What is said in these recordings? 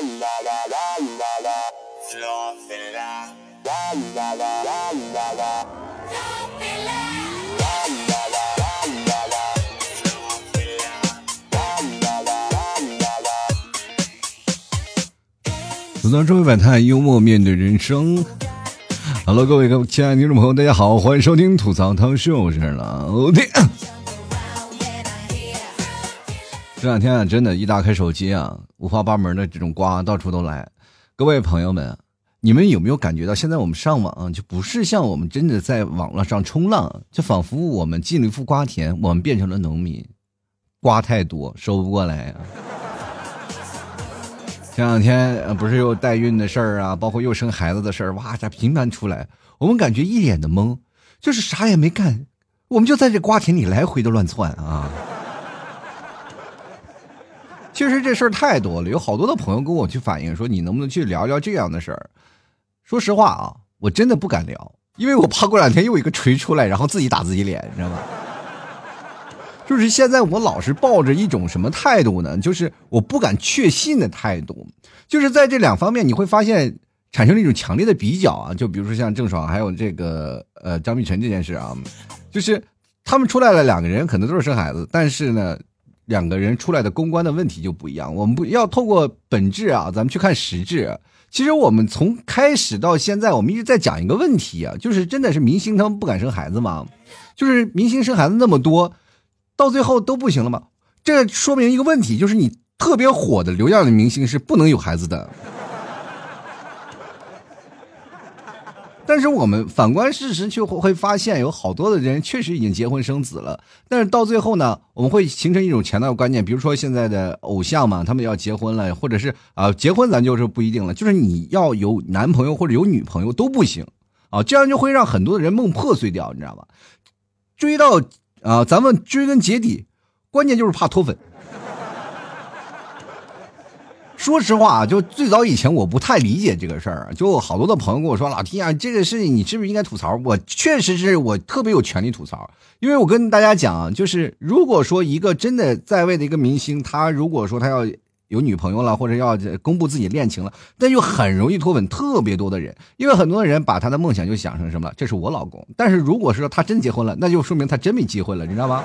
吐槽周围百态，幽默面对人生。Hello，各位各亲爱的听众朋友，大家好，欢迎收听吐槽汤秀，我是老弟。这两天啊，真的，一打开手机啊，五花八门的这种瓜到处都来。各位朋友们，你们有没有感觉到，现在我们上网就不是像我们真的在网络上冲浪，就仿佛我们进了一副瓜田，我们变成了农民，瓜太多收不过来啊。前两天不是又代孕的事儿啊，包括又生孩子的事儿，哇，这频繁出来，我们感觉一脸的懵，就是啥也没干，我们就在这瓜田里来回的乱窜啊。确实这事儿太多了，有好多的朋友跟我去反映说，你能不能去聊聊这样的事儿？说实话啊，我真的不敢聊，因为我怕过两天又一个锤出来，然后自己打自己脸，你知道吗？就是现在我老是抱着一种什么态度呢？就是我不敢确信的态度。就是在这两方面，你会发现产生了一种强烈的比较啊。就比如说像郑爽还有这个呃张碧晨这件事啊，就是他们出来了两个人，可能都是生孩子，但是呢。两个人出来的公关的问题就不一样，我们不要透过本质啊，咱们去看实质。其实我们从开始到现在，我们一直在讲一个问题啊，就是真的是明星他们不敢生孩子吗？就是明星生孩子那么多，到最后都不行了吗？这说明一个问题，就是你特别火的流量的明星是不能有孩子的。但是我们反观事实，却会发现有好多的人确实已经结婚生子了。但是到最后呢，我们会形成一种强大的观念，比如说现在的偶像嘛，他们要结婚了，或者是啊结婚，咱就是不一定了，就是你要有男朋友或者有女朋友都不行啊，这样就会让很多的人梦破碎掉，你知道吧？追到啊，咱们追根结底，关键就是怕脱粉。说实话啊，就最早以前我不太理解这个事儿，就好多的朋友跟我说：“老弟啊，这个事情你是不是应该吐槽？”我确实是我特别有权利吐槽，因为我跟大家讲，就是如果说一个真的在位的一个明星，他如果说他要有女朋友了，或者要公布自己恋情了，那就很容易脱粉特别多的人，因为很多人把他的梦想就想成什么，这是我老公。但是如果说他真结婚了，那就说明他真没机会了，你知道吗？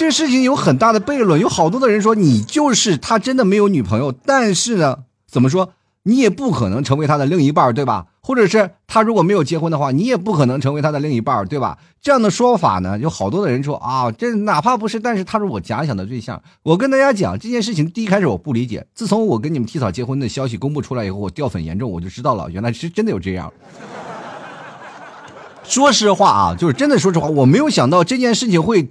这事情有很大的悖论，有好多的人说你就是他真的没有女朋友，但是呢，怎么说你也不可能成为他的另一半，对吧？或者是他如果没有结婚的话，你也不可能成为他的另一半，对吧？这样的说法呢，有好多的人说啊，这哪怕不是，但是他是我假想的对象。我跟大家讲这件事情，第一开始我不理解，自从我跟你们提早结婚的消息公布出来以后，我掉粉严重，我就知道了，原来是真的有这样。说实话啊，就是真的说实话，我没有想到这件事情会。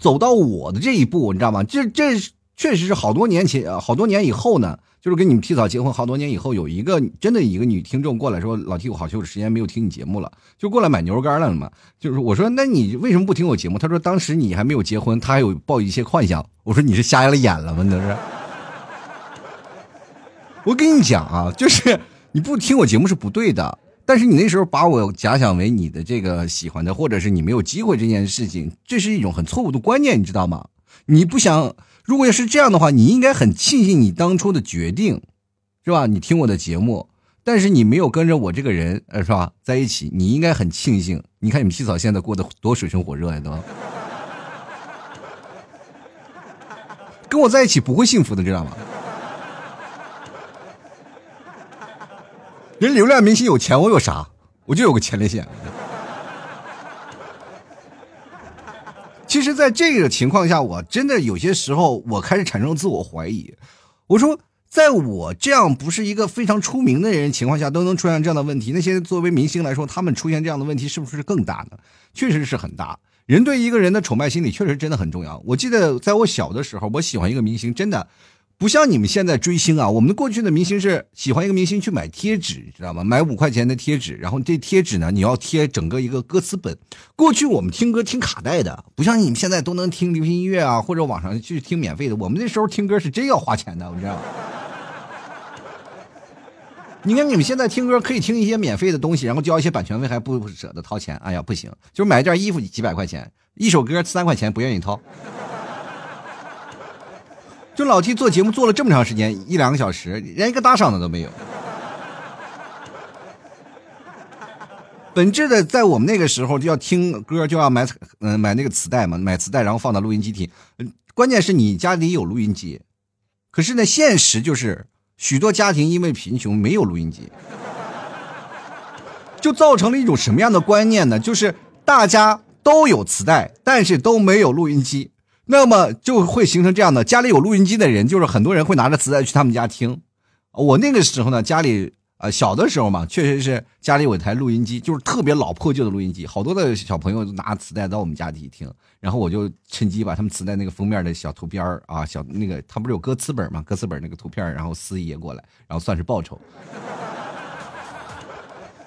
走到我的这一步，你知道吗？这这确实是好多年前，好多年以后呢，就是跟你们提早结婚好多年以后，有一个真的一个女听众过来说：“老弟我好久时间没有听你节目了，就过来买牛肉干了嘛。”就是我说：“那你为什么不听我节目？”他说：“当时你还没有结婚，他还有抱一些幻想。”我说：“你是瞎了眼了吗？那是。”我跟你讲啊，就是你不听我节目是不对的。但是你那时候把我假想为你的这个喜欢的，或者是你没有机会这件事情，这是一种很错误的观念，你知道吗？你不想，如果要是这样的话，你应该很庆幸你当初的决定，是吧？你听我的节目，但是你没有跟着我这个人，呃，是吧？在一起，你应该很庆幸。你看你们洗澡现在过得多水深火热呀，都跟我在一起不会幸福的，知道吗？人流量明星有钱，我有啥？我就有个前列腺。其实，在这个情况下，我真的有些时候，我开始产生自我怀疑。我说，在我这样不是一个非常出名的人情况下，都能出现这样的问题，那些作为明星来说，他们出现这样的问题，是不是更大呢？确实是很大。人对一个人的崇拜心理，确实真的很重要。我记得在我小的时候，我喜欢一个明星，真的。不像你们现在追星啊，我们过去的明星是喜欢一个明星去买贴纸，知道吗？买五块钱的贴纸，然后这贴纸呢，你要贴整个一个歌词本。过去我们听歌听卡带的，不像你们现在都能听流行音乐啊，或者网上去听免费的。我们那时候听歌是真要花钱的，我知道。你看你们现在听歌可以听一些免费的东西，然后交一些版权费还不舍得掏钱。哎呀，不行，就是买一件衣服几百块钱，一首歌三块钱不愿意掏。就老 T 做节目做了这么长时间，一两个小时，连一个打赏的都没有。本质的，在我们那个时候就要听歌，就要买嗯买那个磁带嘛，买磁带然后放到录音机听。关键是你家里有录音机，可是呢，现实就是许多家庭因为贫穷没有录音机，就造成了一种什么样的观念呢？就是大家都有磁带，但是都没有录音机。那么就会形成这样的：家里有录音机的人，就是很多人会拿着磁带去他们家听。我那个时候呢，家里呃小的时候嘛，确实是家里有一台录音机，就是特别老破旧的录音机。好多的小朋友拿磁带到我们家里听，然后我就趁机把他们磁带那个封面的小图片啊，小那个他不是有歌词本嘛，歌词本那个图片，然后撕一页过来，然后算是报酬。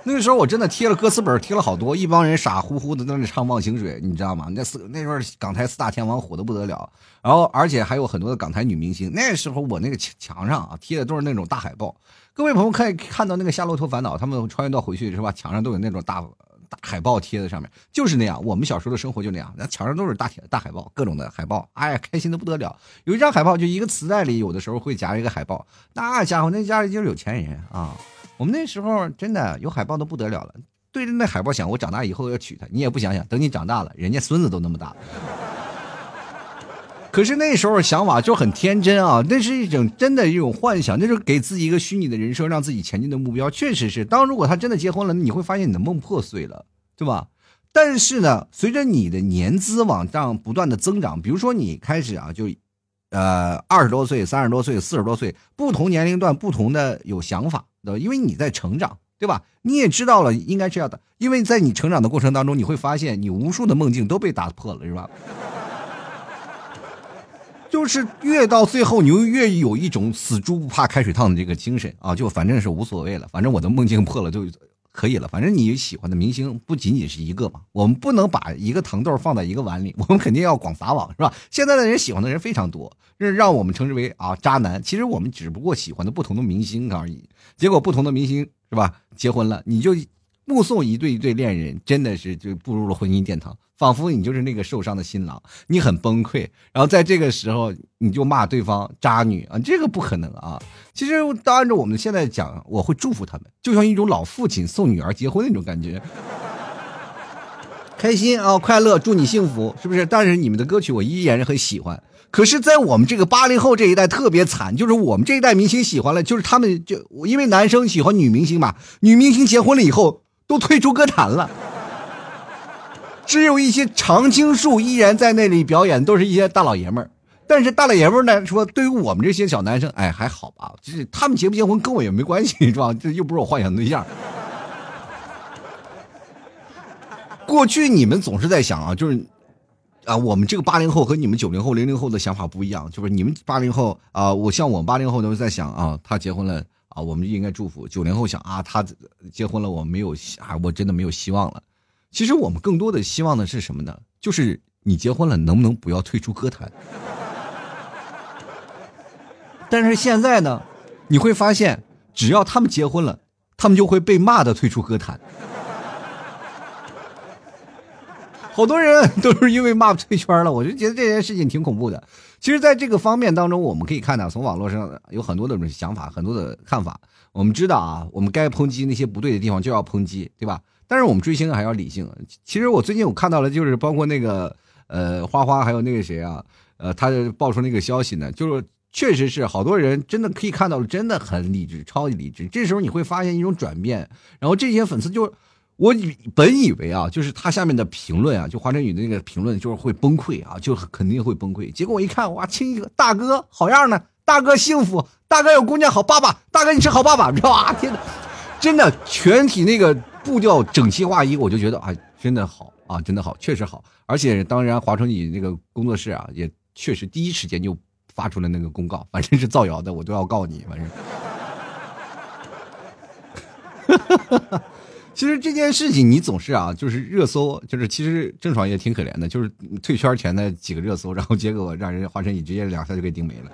那个时候我真的贴了歌词本，贴了好多，一帮人傻乎乎的在那里唱《忘情水》，你知道吗？那四那时候港台四大天王火的不得了，然后而且还有很多的港台女明星。那时候我那个墙墙上啊贴的都是那种大海报。各位朋友可以看到那个《夏洛特烦恼》，他们穿越到回去是吧？墙上都有那种大大海报贴在上面，就是那样。我们小时候的生活就那样，那墙上都是大铁大海报，各种的海报，哎呀，开心的不得了。有一张海报就一个磁带里，有的时候会夹一个海报，那家伙那家里就是有钱人啊。我们那时候真的有海报都不得了了，对着那海报想，我长大以后要娶她。你也不想想，等你长大了，人家孙子都那么大。可是那时候想法就很天真啊，那是一种真的一种幻想，那是给自己一个虚拟的人生，让自己前进的目标。确实是，当如果他真的结婚了，你会发现你的梦破碎了，对吧？但是呢，随着你的年资往上不断的增长，比如说你开始啊，就，呃，二十多岁、三十多岁、四十多岁，不同年龄段不同的有想法。对吧因为你在成长，对吧？你也知道了应该这样的，因为在你成长的过程当中，你会发现你无数的梦境都被打破了，是吧？就是越到最后，你就越有一种死猪不怕开水烫的这个精神啊！就反正是无所谓了，反正我的梦境破了就可以了。反正你喜欢的明星不仅仅是一个嘛，我们不能把一个糖豆放在一个碗里，我们肯定要广撒网，是吧？现在的人喜欢的人非常多，这让我们称之为啊渣男。其实我们只不过喜欢的不同的明星而已。结果不同的明星是吧？结婚了，你就目送一对一对恋人，真的是就步入了婚姻殿堂，仿佛你就是那个受伤的新郎，你很崩溃。然后在这个时候，你就骂对方渣女啊，这个不可能啊！其实按照我们现在讲，我会祝福他们，就像一种老父亲送女儿结婚那种感觉，开心啊，快乐，祝你幸福，是不是？但是你们的歌曲我依然很喜欢。可是，在我们这个八零后这一代特别惨，就是我们这一代明星喜欢了，就是他们就因为男生喜欢女明星嘛，女明星结婚了以后都退出歌坛了，只有一些常青树依然在那里表演，都是一些大老爷们儿。但是大老爷们儿呢，说对于我们这些小男生，哎，还好吧，就是他们结不结婚跟我也没关系，是吧？这又不是我幻想对象。过去你们总是在想啊，就是。啊，我们这个八零后和你们九零后、零零后的想法不一样，就是你们八零后啊，我像我们八零后都是在想啊，他结婚了啊，我们就应该祝福。九零后想啊，他结婚了，我没有啊，我真的没有希望了。其实我们更多的希望的是什么呢？就是你结婚了，能不能不要退出歌坛？但是现在呢，你会发现，只要他们结婚了，他们就会被骂的退出歌坛。好多人都是因为骂退圈了，我就觉得这件事情挺恐怖的。其实，在这个方面当中，我们可以看到，从网络上有很多的想法，很多的看法。我们知道啊，我们该抨击那些不对的地方就要抨击，对吧？但是我们追星还要理性。其实我最近我看到了，就是包括那个呃花花，还有那个谁啊，呃，他爆出那个消息呢，就是确实是好多人真的可以看到了，真的很理智，超级理智。这时候你会发现一种转变，然后这些粉丝就。我以本以为啊，就是他下面的评论啊，就华晨宇的那个评论就是会崩溃啊，就肯定会崩溃。结果我一看，哇，亲一个大哥好样的，大哥幸福，大哥有姑娘好爸爸，大哥你是好爸爸，知道吧？天哪，真的全体那个步调整齐划一，我就觉得啊，真的好啊，真的好，确实好。而且当然，华晨宇那个工作室啊，也确实第一时间就发出了那个公告，反正是造谣的，我都要告你，反正。哈哈哈哈其实这件事情你总是啊，就是热搜，就是其实郑爽也挺可怜的，就是退圈前的几个热搜，然后结果让人华晨宇直接两下就给顶没了。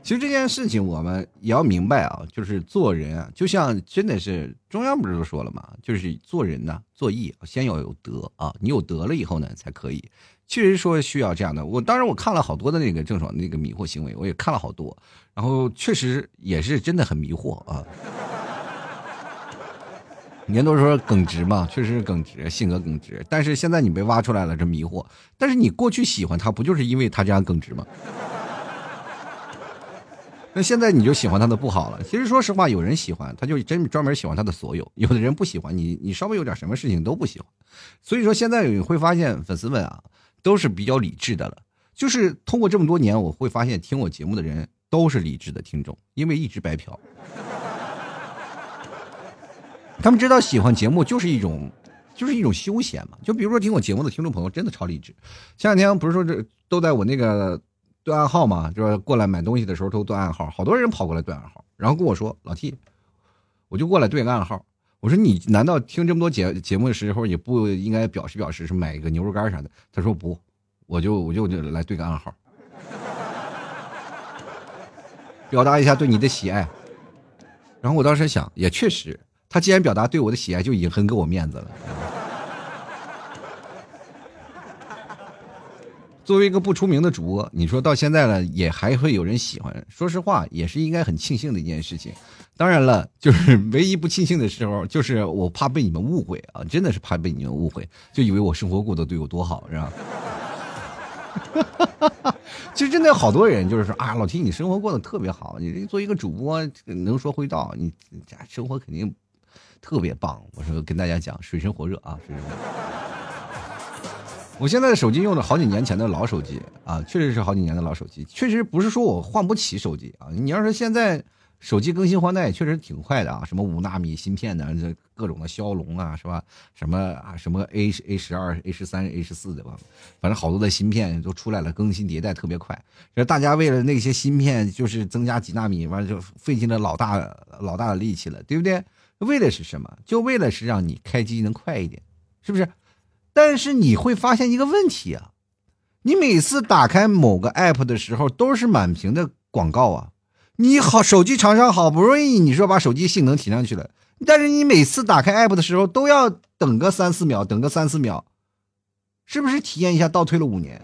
其实这件事情我们也要明白啊，就是做人啊，就像真的是中央不是都说了嘛，就是做人呢，做义先要有德啊，你有德了以后呢才可以。确实说需要这样的。我当然我看了好多的那个郑爽那个迷惑行为，我也看了好多，然后确实也是真的很迷惑啊。年都说耿直嘛，确实是耿直，性格耿直。但是现在你被挖出来了，这迷惑。但是你过去喜欢他，不就是因为他这样耿直吗？那现在你就喜欢他的不好了。其实说实话，有人喜欢，他就真专门喜欢他的所有；有的人不喜欢你，你稍微有点什么事情都不喜欢。所以说现在你会发现，粉丝们啊，都是比较理智的了。就是通过这么多年，我会发现听我节目的人都是理智的听众，因为一直白嫖。他们知道喜欢节目就是一种，就是一种休闲嘛。就比如说听我节目的听众朋友真的超理智。前两天不是说这都在我那个对暗号嘛，就是过来买东西的时候都对暗号，好多人跑过来对暗号，然后跟我说老 T，我就过来对个暗号。我说你难道听这么多节节目的时候也不应该表示表示是买一个牛肉干啥的？他说不，我就我就来对个暗号，表达一下对你的喜爱。然后我当时想，也确实。他既然表达对我的喜爱，就已经很给我面子了。作为一个不出名的主播，你说到现在了，也还会有人喜欢。说实话，也是应该很庆幸的一件事情。当然了，就是唯一不庆幸的时候，就是我怕被你们误会啊，真的是怕被你们误会，就以为我生活过得对我多好，是吧哈哈哈哈？其实真的有好多人就是说啊，老提你生活过得特别好，你做一个主播能说会道，你家生活肯定。特别棒！我说跟大家讲，水深火热啊，水深火热。我现在的手机用的好几年前的老手机啊，确实是好几年的老手机，确实不是说我换不起手机啊。你要是现在手机更新换代，确实挺快的啊，什么五纳米芯片的，这各种的骁龙啊，是吧？什么啊，什么 A A 十二、A 十三、A 十四的吧，反正好多的芯片都出来了，更新迭代特别快。这大家为了那些芯片，就是增加几纳米，完了就费尽了老大老大的力气了，对不对？为的是什么？就为了是让你开机能快一点，是不是？但是你会发现一个问题啊，你每次打开某个 app 的时候都是满屏的广告啊。你好，手机厂商好不容易你说把手机性能提上去了，但是你每次打开 app 的时候都要等个三四秒，等个三四秒，是不是体验一下倒退了五年？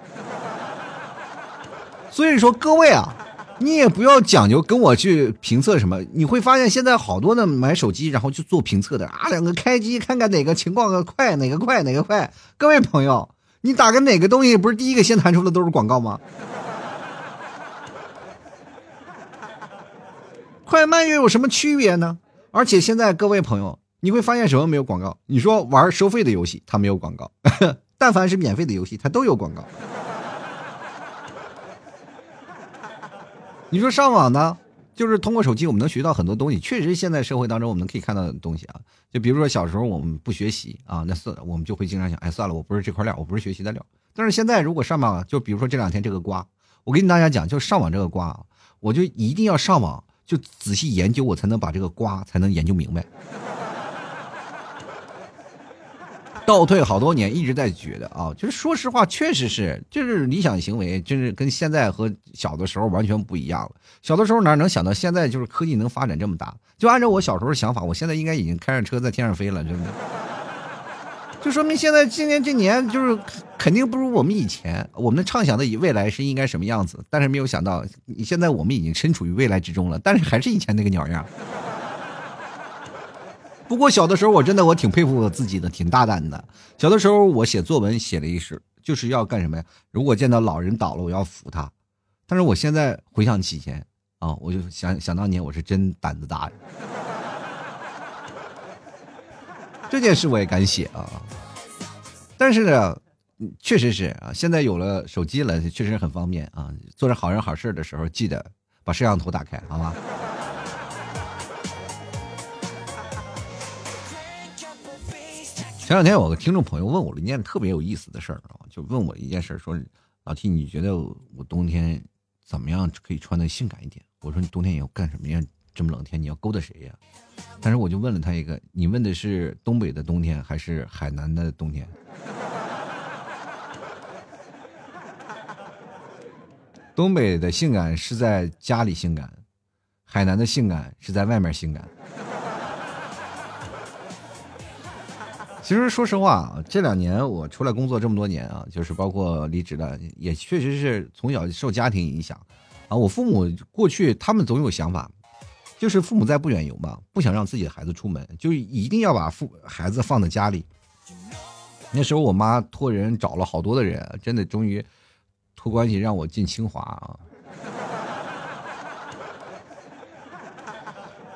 所以说各位啊。你也不要讲究跟我去评测什么，你会发现现在好多的买手机然后去做评测的啊，两个开机看看哪个情况快，哪个快哪个快。各位朋友，你打开哪个东西不是第一个先弹出的都是广告吗？快慢又有什么区别呢？而且现在各位朋友，你会发现什么没有广告？你说玩收费的游戏它没有广告，但凡是免费的游戏它都有广告。你说上网呢，就是通过手机，我们能学到很多东西。确实，现在社会当中我们可以看到的东西啊，就比如说小时候我们不学习啊，那算我们就会经常想，哎，算了，我不是这块料，我不是学习的料。但是现在如果上网，就比如说这两天这个瓜，我跟大家讲，就上网这个瓜啊，我就一定要上网，就仔细研究，我才能把这个瓜才能研究明白。倒退好多年，一直在觉得啊，就是说实话，确实是，就是理想行为，就是跟现在和小的时候完全不一样了。小的时候哪能想到现在就是科技能发展这么大？就按照我小时候的想法，我现在应该已经开着车在天上飞了，真的。就说明现在今年这年就是肯定不如我们以前，我们畅想的以未来是应该什么样子，但是没有想到，你现在我们已经身处于未来之中了，但是还是以前那个鸟样。不过小的时候我真的我挺佩服我自己的，挺大胆的。小的时候我写作文写了一首，就是要干什么呀？如果见到老人倒了，我要扶他。但是我现在回想起前啊，我就想想当年我是真胆子大。这件事我也敢写啊。但是呢，确实是啊，现在有了手机了，确实很方便啊。做着好人好事的时候，记得把摄像头打开，好吗？前两天有个听众朋友问我了一件特别有意思的事儿啊，就问我一件事，说老 T，你觉得我冬天怎么样可以穿的性感一点？我说你冬天你要干什么呀？这么冷天你要勾搭谁呀？但是我就问了他一个，你问的是东北的冬天还是海南的冬天？东北的性感是在家里性感，海南的性感是在外面性感。其实说实话啊，这两年我出来工作这么多年啊，就是包括离职了，也确实是从小受家庭影响啊。我父母过去他们总有想法，就是父母在不远游嘛，不想让自己的孩子出门，就一定要把父孩子放在家里。那时候我妈托人找了好多的人，真的终于托关系让我进清华啊。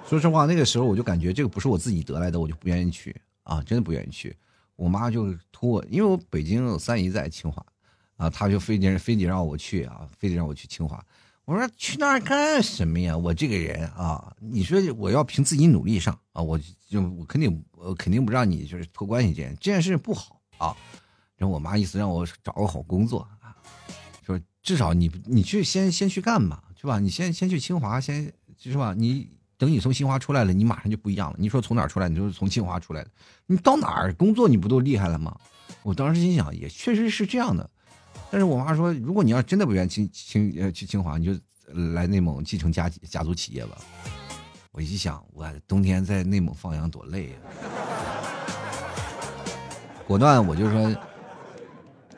说实话，那个时候我就感觉这个不是我自己得来的，我就不愿意去。啊，真的不愿意去，我妈就托我，因为我北京有三姨在清华，啊，她就非得非得让我去啊，非得让我去清华。我说去那儿干什么呀？我这个人啊，你说我要凭自己努力上啊，我就我肯定我肯定不让你就是托关系这这件事不好啊。然后我妈意思让我找个好工作啊，说至少你你去先先去干吧，是吧？你先先去清华，先是吧？你。等你从清华出来了，你马上就不一样了。你说从哪儿出来？你就是从清华出来的。你到哪儿工作，你不都厉害了吗？我当时心想，也确实是这样的。但是我妈说，如果你要真的不愿意清清呃去清华，你就来内蒙继承家家族企业吧。我一想，我冬天在内蒙放羊多累啊！果断我就说，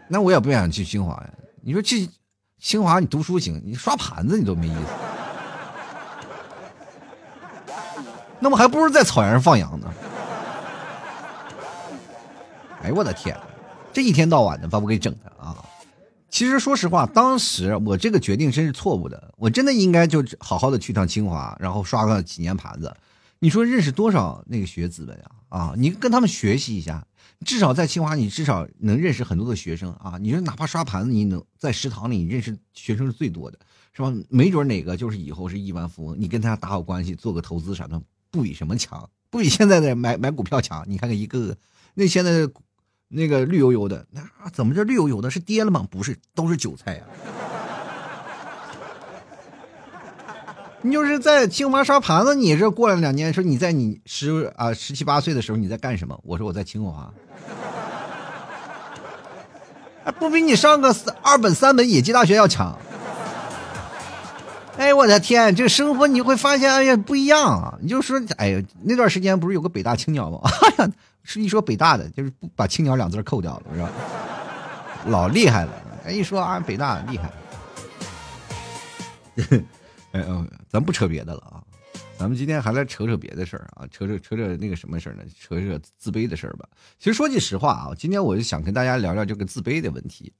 那我也不想去清华呀。你说去清华你读书行，你刷盘子你都没意思。那么还不如在草原上放羊呢。哎呦我的天，这一天到晚的把我给整的啊！其实说实话，当时我这个决定真是错误的，我真的应该就好好的去趟清华，然后刷个几年盘子。你说认识多少那个学子们呀？啊，你跟他们学习一下，至少在清华，你至少能认识很多的学生啊。你说哪怕刷盘子，你能在食堂里认识学生是最多的，是吧？没准哪个就是以后是亿万富翁，你跟他打好关系，做个投资啥的。不比什么强，不比现在的买买股票强。你看看一个个，那现在那个绿油油的，那怎么这绿油油的？是跌了吗？不是，都是韭菜呀。你就是在清华刷盘子，你这过了两年，说你在你十啊十七八岁的时候你在干什么？我说我在清华，不比你上个二本三本野鸡大学要强。哎，我的天，这生活你会发现，哎呀，不一样啊！你就说，哎呀，那段时间不是有个北大青鸟吗？哎呀，是一说北大的，就是不把青鸟两字扣掉了，是吧？老厉害了！哎，一说啊，北大厉害。哎嗯，咱不扯别的了啊，咱们今天还来扯扯别的事儿啊，扯扯扯扯那个什么事儿呢？扯扯自卑的事儿吧。其实说句实话啊，今天我就想跟大家聊聊这个自卑的问题。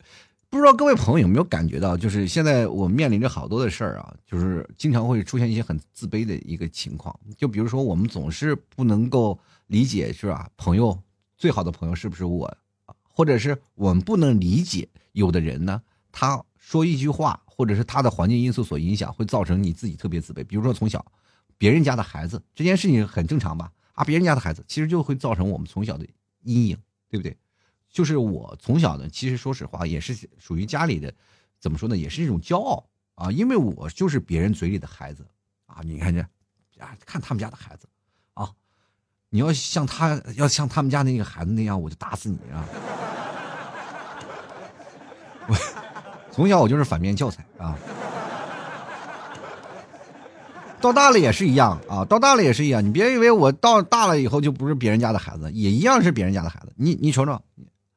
不知道各位朋友有没有感觉到，就是现在我面临着好多的事儿啊，就是经常会出现一些很自卑的一个情况。就比如说，我们总是不能够理解，是吧？朋友最好的朋友是不是我？或者是我们不能理解，有的人呢，他说一句话，或者是他的环境因素所影响，会造成你自己特别自卑。比如说，从小别人家的孩子这件事情很正常吧？啊，别人家的孩子其实就会造成我们从小的阴影，对不对？就是我从小呢，其实说实话也是属于家里的，怎么说呢，也是一种骄傲啊，因为我就是别人嘴里的孩子啊。你看这，啊，看他们家的孩子，你要像他，要像他们家那个孩子那样，我就打死你啊！我从小我就是反面教材啊，到大了也是一样啊，到大了也是一样。你别以为我到大了以后就不是别人家的孩子，也一样是别人家的孩子。你你瞅瞅。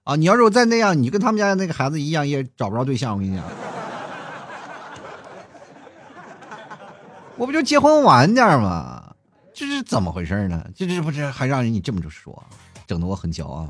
啊！你要是我再那样，你跟他们家那个孩子一样，也找不着对象。我跟你讲，我不就结婚晚点吗？这是怎么回事呢？这这不是还让人你这么着说，整的我很骄傲。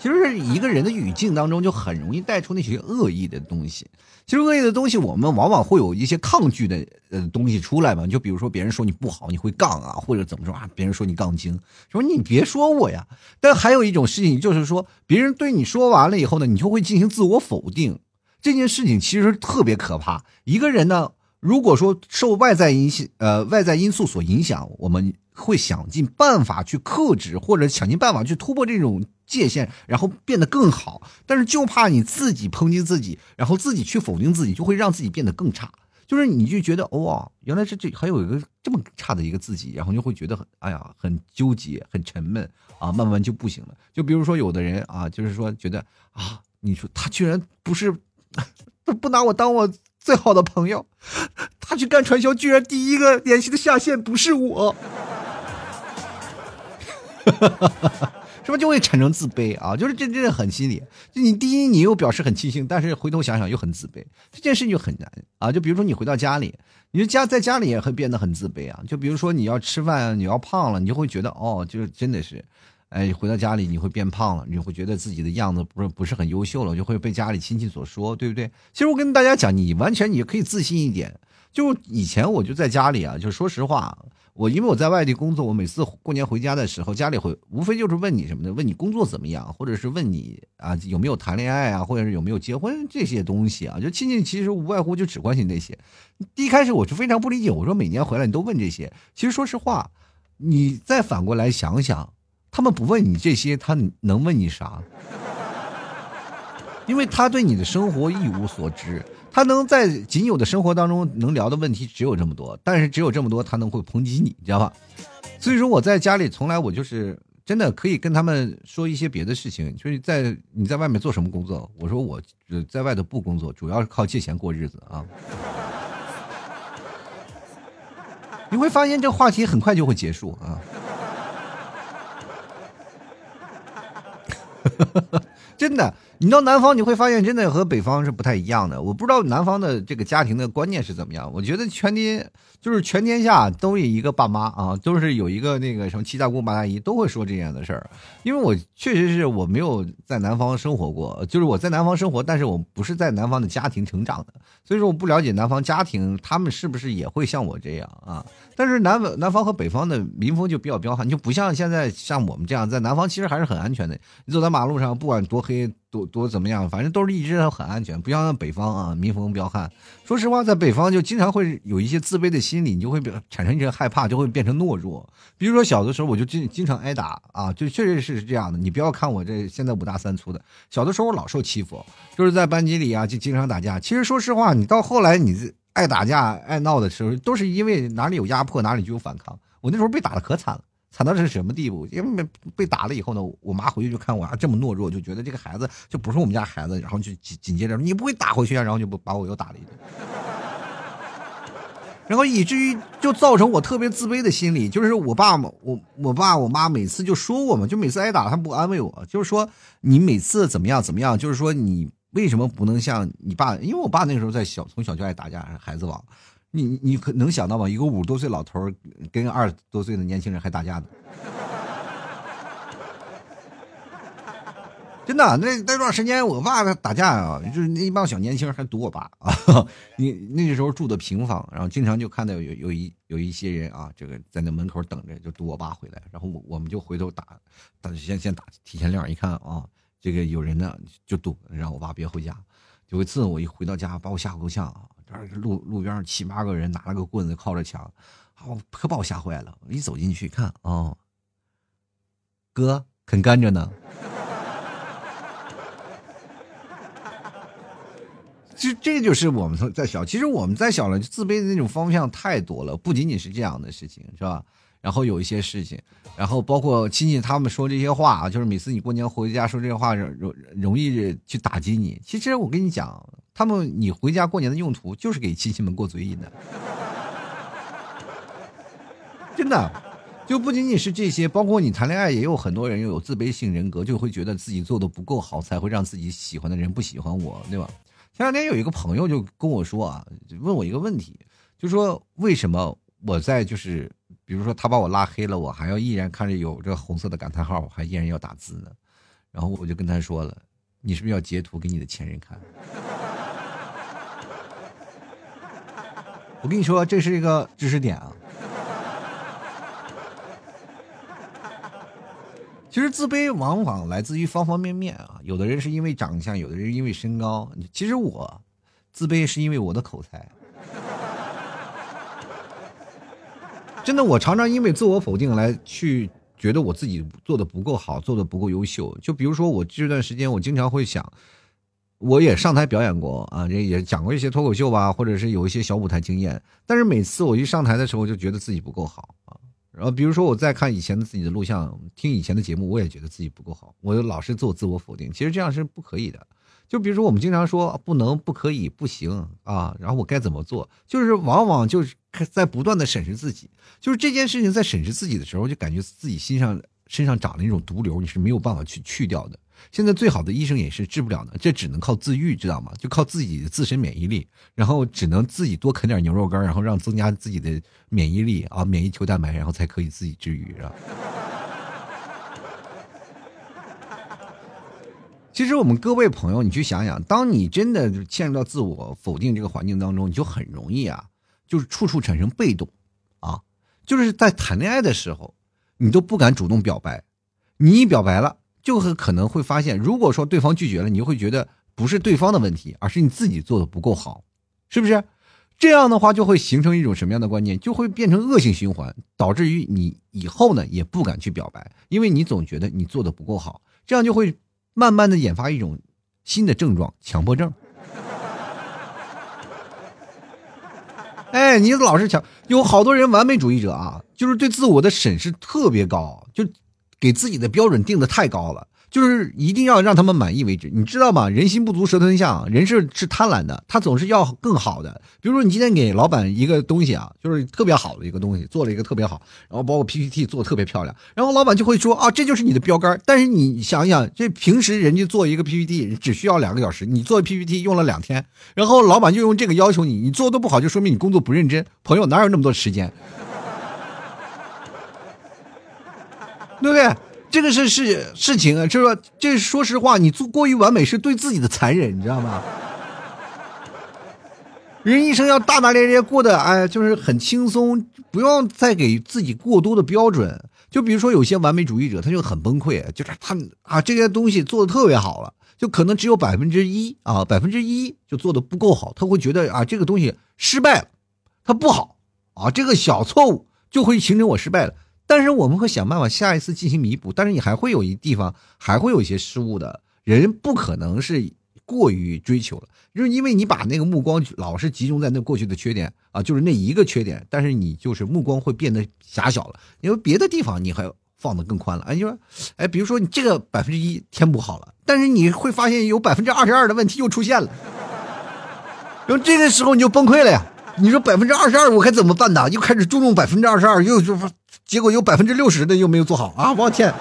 其实一个人的语境当中，就很容易带出那些恶意的东西。其实恶意的东西，我们往往会有一些抗拒的呃东西出来嘛。就比如说别人说你不好，你会杠啊，或者怎么说啊？别人说你杠精，说你别说我呀。但还有一种事情，就是说别人对你说完了以后呢，你就会进行自我否定。这件事情其实特别可怕。一个人呢，如果说受外在因呃外在因素所影响，我们会想尽办法去克制，或者想尽办法去突破这种。界限，然后变得更好，但是就怕你自己抨击自己，然后自己去否定自己，就会让自己变得更差。就是你就觉得哇，原来是这还有一个这么差的一个自己，然后就会觉得很哎呀，很纠结，很沉闷啊，慢慢就不行了。就比如说有的人啊，就是说觉得啊，你说他居然不是 他不拿我当我最好的朋友，他去干传销，居然第一个联系的下线不是我。是不是就会产生自卑啊？就是这，这是很心理。就你第一，你又表示很庆幸，但是回头想想又很自卑，这件事就很难啊。就比如说你回到家里，你就家在家里也会变得很自卑啊。就比如说你要吃饭，你要胖了，你就会觉得哦，就是真的是，哎，回到家里你会变胖了，你会觉得自己的样子不是不是很优秀了，就会被家里亲戚所说，对不对？其实我跟大家讲，你完全你可以自信一点。就以前我就在家里啊，就说实话。我因为我在外地工作，我每次过年回家的时候，家里会无非就是问你什么的，问你工作怎么样，或者是问你啊有没有谈恋爱啊，或者是有没有结婚这些东西啊。就亲戚其实无外乎就只关心那些。一开始我就非常不理解，我说每年回来你都问这些，其实说实话，你再反过来想想，他们不问你这些，他能问你啥？因为他对你的生活一无所知。他能在仅有的生活当中能聊的问题只有这么多，但是只有这么多，他能会抨击你，知道吧？所以说我在家里从来我就是真的可以跟他们说一些别的事情，就是在你在外面做什么工作，我说我在外头不工作，主要是靠借钱过日子啊。你会发现这话题很快就会结束啊。真的。你到南方你会发现，真的和北方是不太一样的。我不知道南方的这个家庭的观念是怎么样。我觉得全天就是全天下都有一个爸妈啊，都是有一个那个什么七大姑八大姨都会说这样的事儿。因为我确实是我没有在南方生活过，就是我在南方生活，但是我不是在南方的家庭成长的，所以说我不了解南方家庭他们是不是也会像我这样啊。但是南南方和北方的民风就比较彪悍，就不像现在像我们这样在南方其实还是很安全的。你走在马路上，不管多黑。多多怎么样？反正都是一直很安全，不像北方啊，民风彪悍。说实话，在北方就经常会有一些自卑的心理，你就会产生一些害怕，就会变成懦弱。比如说小的时候，我就经经常挨打啊，就确实是这样的。你不要看我这现在五大三粗的，小的时候我老受欺负，就是在班级里啊就经常打架。其实说实话，你到后来你爱打架爱闹的时候，都是因为哪里有压迫哪里就有反抗。我那时候被打的可惨了。惨到是什么地步？因为被打了以后呢，我妈回去就看我啊这么懦弱，就觉得这个孩子就不是我们家孩子，然后就紧紧接着你不会打回去啊，然后就把我又打了一顿，然后以至于就造成我特别自卑的心理，就是我爸嘛，我我爸我妈每次就说我嘛，就每次挨打他不安慰我，就是说你每次怎么样怎么样，就是说你为什么不能像你爸？因为我爸那个时候在小从小就爱打架，孩子王。你你可能想到吗？一个五十多岁老头跟二十多岁的年轻人还打架呢，真的，那那段时间我爸打架啊，就是那一帮小年轻还堵我爸啊。你那时候住的平房，然后经常就看到有有一有一些人啊，这个在那门口等着，就堵我爸回来，然后我我们就回头打，打先先打提前量，一看啊，这个有人呢，就堵，让我爸别回家。有一次我一回到家，把我吓够呛啊。路路边上七八个人拿了个棍子靠着墙，好可把我吓坏了。一走进去看，哦，哥啃甘蔗呢。其实这就是我们在小，其实我们在小了，自卑的那种方向太多了，不仅仅是这样的事情，是吧？然后有一些事情，然后包括亲戚他们说这些话啊，就是每次你过年回家说这些话，容容易去打击你。其实我跟你讲。他们，你回家过年的用途就是给亲戚们过嘴瘾的，真的，就不仅仅是这些，包括你谈恋爱，也有很多人有自卑性人格，就会觉得自己做的不够好，才会让自己喜欢的人不喜欢我，对吧？前两天有一个朋友就跟我说啊，问我一个问题，就说为什么我在就是，比如说他把我拉黑了，我还要依然看着有这红色的感叹号，我还依然要打字呢？然后我就跟他说了，你是不是要截图给你的前任看？我跟你说，这是一个知识点啊。其实自卑往往来自于方方面面啊。有的人是因为长相，有的人因为身高。其实我自卑是因为我的口才。真的，我常常因为自我否定来去觉得我自己做的不够好，做的不够优秀。就比如说，我这段时间，我经常会想。我也上台表演过啊，这也讲过一些脱口秀吧，或者是有一些小舞台经验。但是每次我一上台的时候，就觉得自己不够好啊。然后比如说我在看以前的自己的录像，听以前的节目，我也觉得自己不够好。我就老是做自我否定，其实这样是不可以的。就比如说我们经常说不能、不可以、不行啊，然后我该怎么做？就是往往就是在不断的审视自己，就是这件事情在审视自己的时候，就感觉自己心上身上长了一种毒瘤，你是没有办法去去掉的。现在最好的医生也是治不了的，这只能靠自愈，知道吗？就靠自己的自身免疫力，然后只能自己多啃点牛肉干，然后让增加自己的免疫力啊，免疫球蛋白，然后才可以自己治愈，是吧？其实我们各位朋友，你去想想，当你真的陷入到自我否定这个环境当中，你就很容易啊，就是处处产生被动，啊，就是在谈恋爱的时候，你都不敢主动表白，你一表白了，就很可能会发现，如果说对方拒绝了，你就会觉得不是对方的问题，而是你自己做的不够好，是不是？这样的话就会形成一种什么样的观念？就会变成恶性循环，导致于你以后呢也不敢去表白，因为你总觉得你做的不够好，这样就会。慢慢的引发一种新的症状——强迫症。哎，你老是强，有好多人完美主义者啊，就是对自我的审视特别高，就给自己的标准定的太高了。就是一定要让他们满意为止，你知道吗？人心不足蛇吞象，人是是贪婪的，他总是要更好的。比如说，你今天给老板一个东西啊，就是特别好的一个东西，做了一个特别好，然后包括 PPT 做的特别漂亮，然后老板就会说啊，这就是你的标杆。但是你想一想，这平时人家做一个 PPT 只需要两个小时，你做 PPT 用了两天，然后老板就用这个要求你，你做的不好就说明你工作不认真。朋友哪有那么多时间？对不对？这个是是事情啊，就是说，这说实话，你做过于完美是对自己的残忍，你知道吗？人一生要大大咧咧过的，哎，就是很轻松，不用再给自己过多的标准。就比如说，有些完美主义者，他就很崩溃，就是他啊，这些东西做的特别好了，就可能只有百分之一啊，百分之一就做的不够好，他会觉得啊，这个东西失败了，他不好啊，这个小错误就会形成我失败了。但是我们会想办法下一次进行弥补，但是你还会有一地方还会有一些失误的。人不可能是过于追求了，就是因为你把那个目光老是集中在那过去的缺点啊，就是那一个缺点，但是你就是目光会变得狭小了，因为别的地方你还放得更宽了。哎，你说，哎，比如说你这个百分之一填补好了，但是你会发现有百分之二十二的问题又出现了，然后这个时候你就崩溃了呀。你说百分之二十二我该怎么办呢？又开始注重百分之二十二，又就结果有百分之六十的又没有做好啊！我天，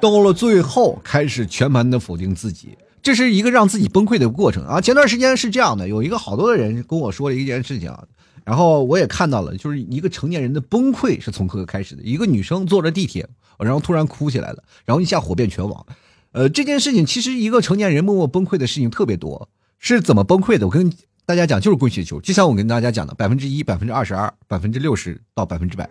到了最后开始全盘的否定自己，这是一个让自己崩溃的过程啊！前段时间是这样的，有一个好多的人跟我说了一件事情啊，然后我也看到了，就是一个成年人的崩溃是从何开始的？一个女生坐着地铁，然后突然哭起来了，然后一下火遍全网。呃，这件事情其实一个成年人默默崩溃的事情特别多。是怎么崩溃的？我跟大家讲，就是滚雪球。就像我跟大家讲的，百分之一、百分之二十二、百分之六十到百分之百，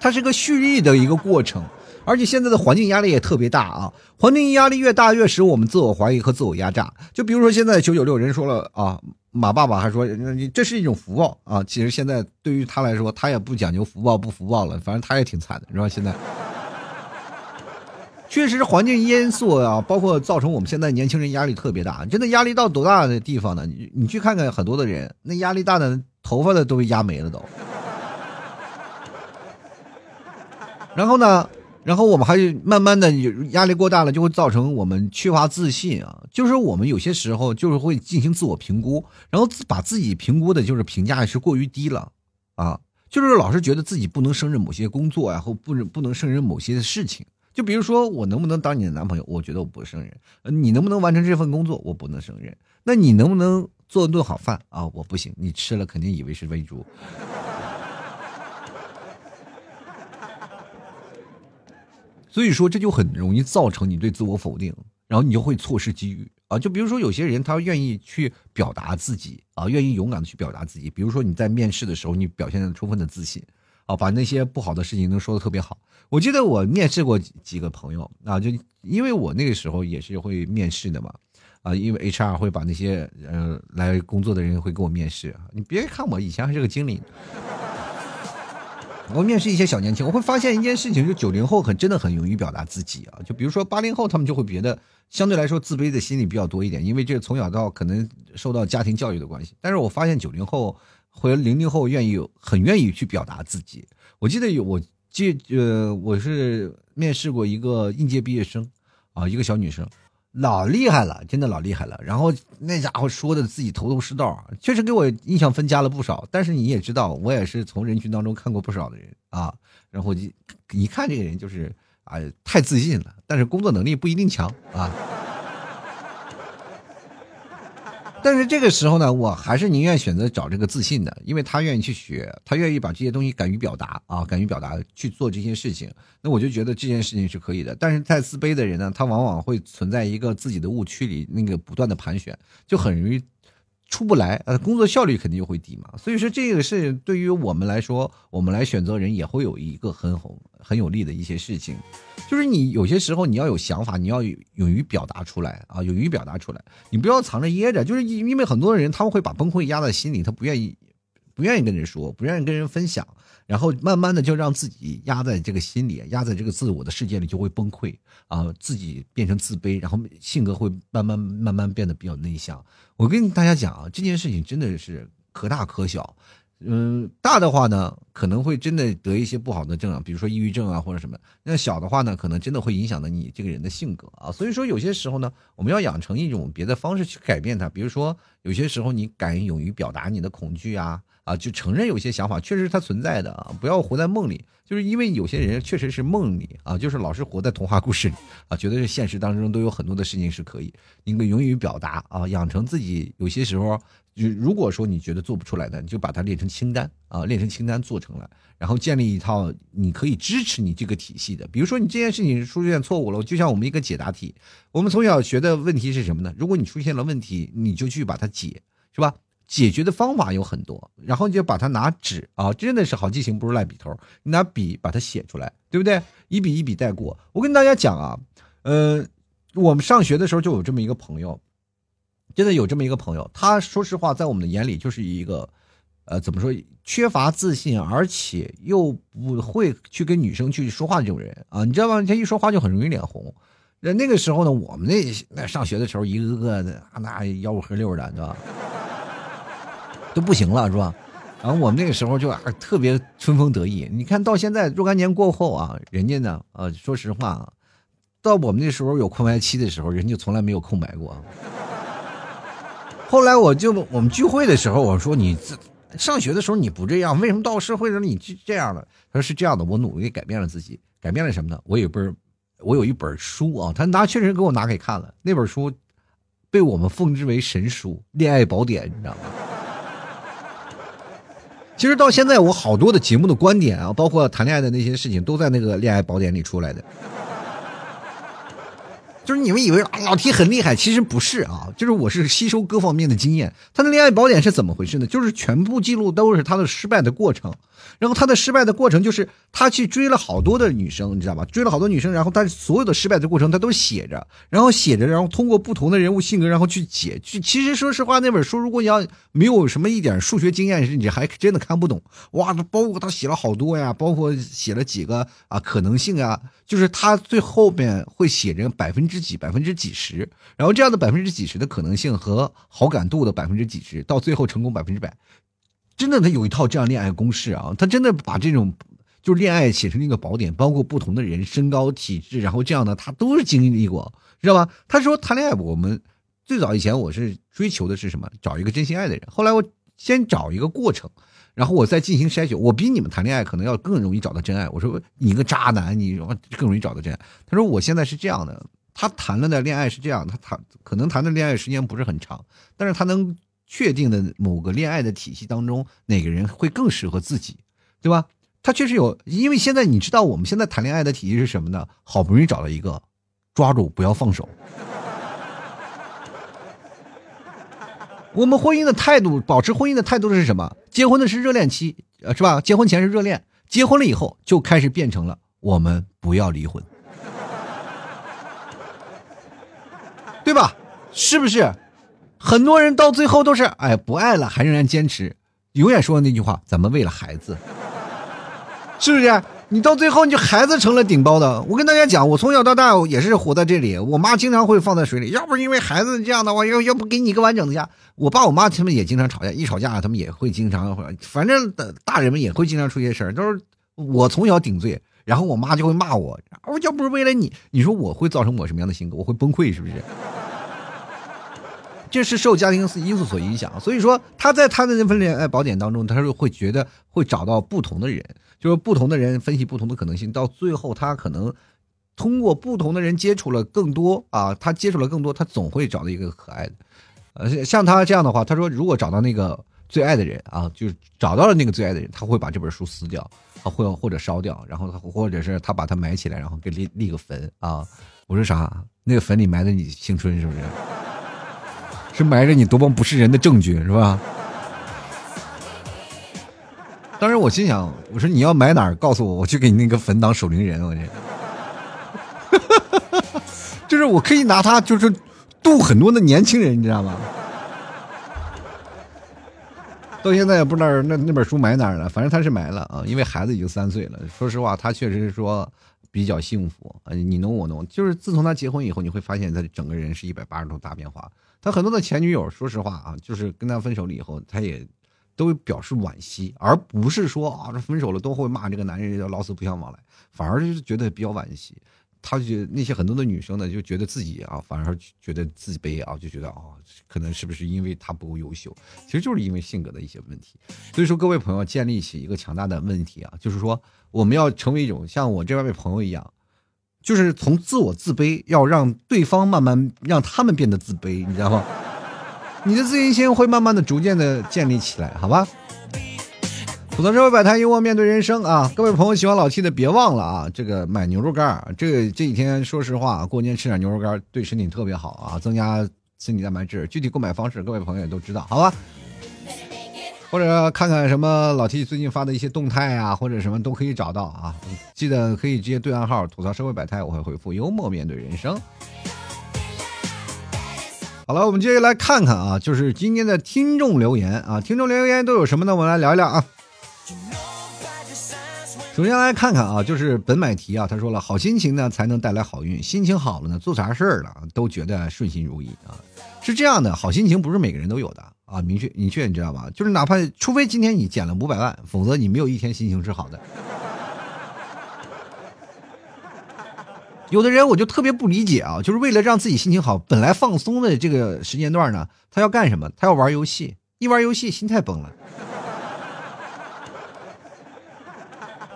它是个蓄力的一个过程。而且现在的环境压力也特别大啊，环境压力越大，越使我们自我怀疑和自我压榨。就比如说现在九九六人说了啊，马爸爸还说你这是一种福报啊。其实现在对于他来说，他也不讲究福报不福报了，反正他也挺惨的，是吧？现在。确实，环境因素啊，包括造成我们现在年轻人压力特别大。真的压力到多大的地方呢？你你去看看很多的人，那压力大的头发的都被压没了都。然后呢，然后我们还慢慢的压力过大了，就会造成我们缺乏自信啊。就是我们有些时候就是会进行自我评估，然后把自己评估的就是评价是过于低了啊，就是老是觉得自己不能胜任某些工作啊，或不不能胜任某些事情。就比如说，我能不能当你的男朋友？我觉得我不胜任。你能不能完成这份工作？我不能胜任。那你能不能做顿好饭啊？我不行。你吃了肯定以为是喂猪。所以说，这就很容易造成你对自我否定，然后你就会错失机遇啊。就比如说，有些人他愿意去表达自己啊，愿意勇敢的去表达自己。比如说你在面试的时候，你表现的充分的自信。啊，把那些不好的事情能说的特别好。我记得我面试过几个朋友啊，就因为我那个时候也是会面试的嘛，啊，因为 HR 会把那些呃来工作的人会给我面试。你别看我以前还是个经理，我面试一些小年轻，我会发现一件事情，就九零后很真的很勇于表达自己啊。就比如说八零后，他们就会觉得相对来说自卑的心理比较多一点，因为这从小到可能受到家庭教育的关系。但是我发现九零后。或者零零后愿意很愿意去表达自己。我记得有我记呃，我是面试过一个应届毕业生，啊，一个小女生，老厉害了，真的老厉害了。然后那家伙说的自己头头是道，确实给我印象分加了不少。但是你也知道，我也是从人群当中看过不少的人啊。然后一一看这个人就是啊，太自信了，但是工作能力不一定强啊。但是这个时候呢，我还是宁愿选择找这个自信的，因为他愿意去学，他愿意把这些东西敢于表达啊，敢于表达去做这些事情，那我就觉得这件事情是可以的。但是太自卑的人呢，他往往会存在一个自己的误区里，那个不断的盘旋，就很容易。出不来，呃，工作效率肯定就会低嘛。所以说，这个是对于我们来说，我们来选择人也会有一个很好、很有利的一些事情。就是你有些时候你要有想法，你要勇于表达出来啊，勇于表达出来，你不要藏着掖着。就是因为很多人他们会把崩溃压在心里，他不愿意。不愿意跟人说，不愿意跟人分享，然后慢慢的就让自己压在这个心里，压在这个自我的世界里，就会崩溃啊，自己变成自卑，然后性格会慢慢慢慢变得比较内向。我跟大家讲啊，这件事情真的是可大可小，嗯，大的话呢，可能会真的得一些不好的症啊，比如说抑郁症啊或者什么；那小的话呢，可能真的会影响到你这个人的性格啊。所以说，有些时候呢，我们要养成一种别的方式去改变它，比如说有些时候你敢勇于表达你的恐惧啊。啊，就承认有些想法确实它存在的啊，不要活在梦里。就是因为有些人确实是梦里啊，就是老是活在童话故事里啊，觉得是现实当中都有很多的事情是可以。应该勇于表达啊，养成自己有些时候，就如果说你觉得做不出来的，你就把它列成清单啊，列成清单做成了，然后建立一套你可以支持你这个体系的。比如说你这件事情出现错误了，就像我们一个解答题，我们从小学的问题是什么呢？如果你出现了问题，你就去把它解，是吧？解决的方法有很多，然后你就把它拿纸啊，真的是好记性不如赖笔头，你拿笔把它写出来，对不对？一笔一笔带过。我跟大家讲啊，呃，我们上学的时候就有这么一个朋友，真的有这么一个朋友，他说实话，在我们的眼里就是一个，呃，怎么说，缺乏自信，而且又不会去跟女生去说话的这种人啊，你知道吗？他一说话就很容易脸红。那那个时候呢，我们那那上学的时候，一个个的啊那吆五喝六的，对吧？都不行了，是吧？然后我们那个时候就啊特别春风得意。你看到现在若干年过后啊，人家呢，呃，说实话啊，到我们那时候有空白期的时候，人家从来没有空白过。后来我就我们聚会的时候，我说你这上学的时候你不这样，为什么到社会上你就这样了？他说是这样的，我努力改变了自己，改变了什么呢？我有本我有一本书啊，他拿确实给我拿给看了，那本书被我们奉之为神书《恋爱宝典》，你知道吗？其实到现在，我好多的节目的观点啊，包括谈恋爱的那些事情，都在那个恋爱宝典里出来的。就是你们以为老 T 很厉害，其实不是啊，就是我是吸收各方面的经验。他的恋爱宝典是怎么回事呢？就是全部记录都是他的失败的过程。然后他的失败的过程就是他去追了好多的女生，你知道吧？追了好多女生，然后他所有的失败的过程他都写着，然后写着，然后通过不同的人物性格，然后去解。去其实说实话，那本书如果你要没有什么一点数学经验，你还真的看不懂。哇，包括他写了好多呀，包括写了几个啊可能性啊，就是他最后边会写着百分之之几、百分之几十，然后这样的百分之几十的可能性和好感度的百分之几十，到最后成功百分之百。真的，他有一套这样恋爱公式啊！他真的把这种就是恋爱写成一个宝典，包括不同的人身高、体质，然后这样的他都是经历过，知道吧？他说谈恋爱，我们最早以前我是追求的是什么？找一个真心爱的人。后来我先找一个过程，然后我再进行筛选。我比你们谈恋爱可能要更容易找到真爱。我说你个渣男，你更容易找到真爱。他说我现在是这样的，他谈了的恋爱是这样，他谈可能谈的恋爱时间不是很长，但是他能。确定的某个恋爱的体系当中，哪个人会更适合自己，对吧？他确实有，因为现在你知道我们现在谈恋爱的体系是什么呢？好不容易找到一个，抓住不要放手。我们婚姻的态度，保持婚姻的态度是什么？结婚的是热恋期，呃，是吧？结婚前是热恋，结婚了以后就开始变成了我们不要离婚，对吧？是不是？很多人到最后都是哎不爱了，还仍然坚持，永远说的那句话：咱们为了孩子，是不是？你到最后，你就孩子成了顶包的。我跟大家讲，我从小到大也是活在这里，我妈经常会放在水里，要不是因为孩子这样的话，要要不给你一个完整的家。我爸我妈他们也经常吵架，一吵架他们也会经常，反正大人们也会经常出些事儿，都是我从小顶罪。然后我妈就会骂我，我要不是为了你，你说我会造成我什么样的性格？我会崩溃是不是？这是受家庭因素所影响，所以说他在他的那份恋爱宝典当中，他是会觉得会找到不同的人，就是不同的人分析不同的可能性，到最后他可能通过不同的人接触了更多啊，他接触了更多，他总会找到一个可爱的。呃，像他这样的话，他说如果找到那个最爱的人啊，就是找到了那个最爱的人，他会把这本书撕掉，啊，或或者烧掉，然后他或者是他把它埋起来，然后给立立个坟啊。我说啥？那个坟里埋的你青春是不是？是埋着你多么不是人的证据是吧？当时我心想，我说你要埋哪儿，告诉我，我去给你那个坟当守灵人。我这，就是我可以拿它，就是渡很多的年轻人，你知道吗？到现在也不知道那那本书埋哪儿了，反正他是埋了啊，因为孩子已经三岁了。说实话，他确实是说比较幸福，你侬我侬。就是自从他结婚以后，你会发现他整个人是一百八十度大变化。他很多的前女友，说实话啊，就是跟他分手了以后，他也都表示惋惜，而不是说啊，这分手了都会骂这个男人叫老死不相往来，反而就是觉得比较惋惜。他就觉那些很多的女生呢，就觉得自己啊，反而觉得自卑啊，就觉得啊，可能是不是因为他不够优秀？其实就是因为性格的一些问题。所以说，各位朋友建立起一个强大的问题啊，就是说我们要成为一种像我这位朋友一样。就是从自我自卑，要让对方慢慢让他们变得自卑，你知道吗？你的自信心会慢慢的、逐渐的建立起来，好吧？吐槽社会百态，幽默面对人生啊！各位朋友喜欢老 T 的，别忘了啊，这个买牛肉干这个这几天说实话，过年吃点牛肉干对身体特别好啊，增加身体蛋白质。具体购买方式，各位朋友也都知道，好吧？或者看看什么老 T 最近发的一些动态啊，或者什么都可以找到啊。记得可以直接对暗号吐槽社会百态，我会回复幽默面对人生。好了，我们接下来看看啊，就是今天的听众留言啊，听众留言都有什么呢？我们来聊一聊啊。首先来看看啊，就是本买题啊，他说了，好心情呢才能带来好运，心情好了呢，做啥事儿了都觉得顺心如意啊。是这样的，好心情不是每个人都有的。啊，明确明确，你知道吗？就是哪怕除非今天你捡了五百万，否则你没有一天心情是好的。有的人我就特别不理解啊，就是为了让自己心情好，本来放松的这个时间段呢，他要干什么？他要玩游戏，一玩游戏心态崩了，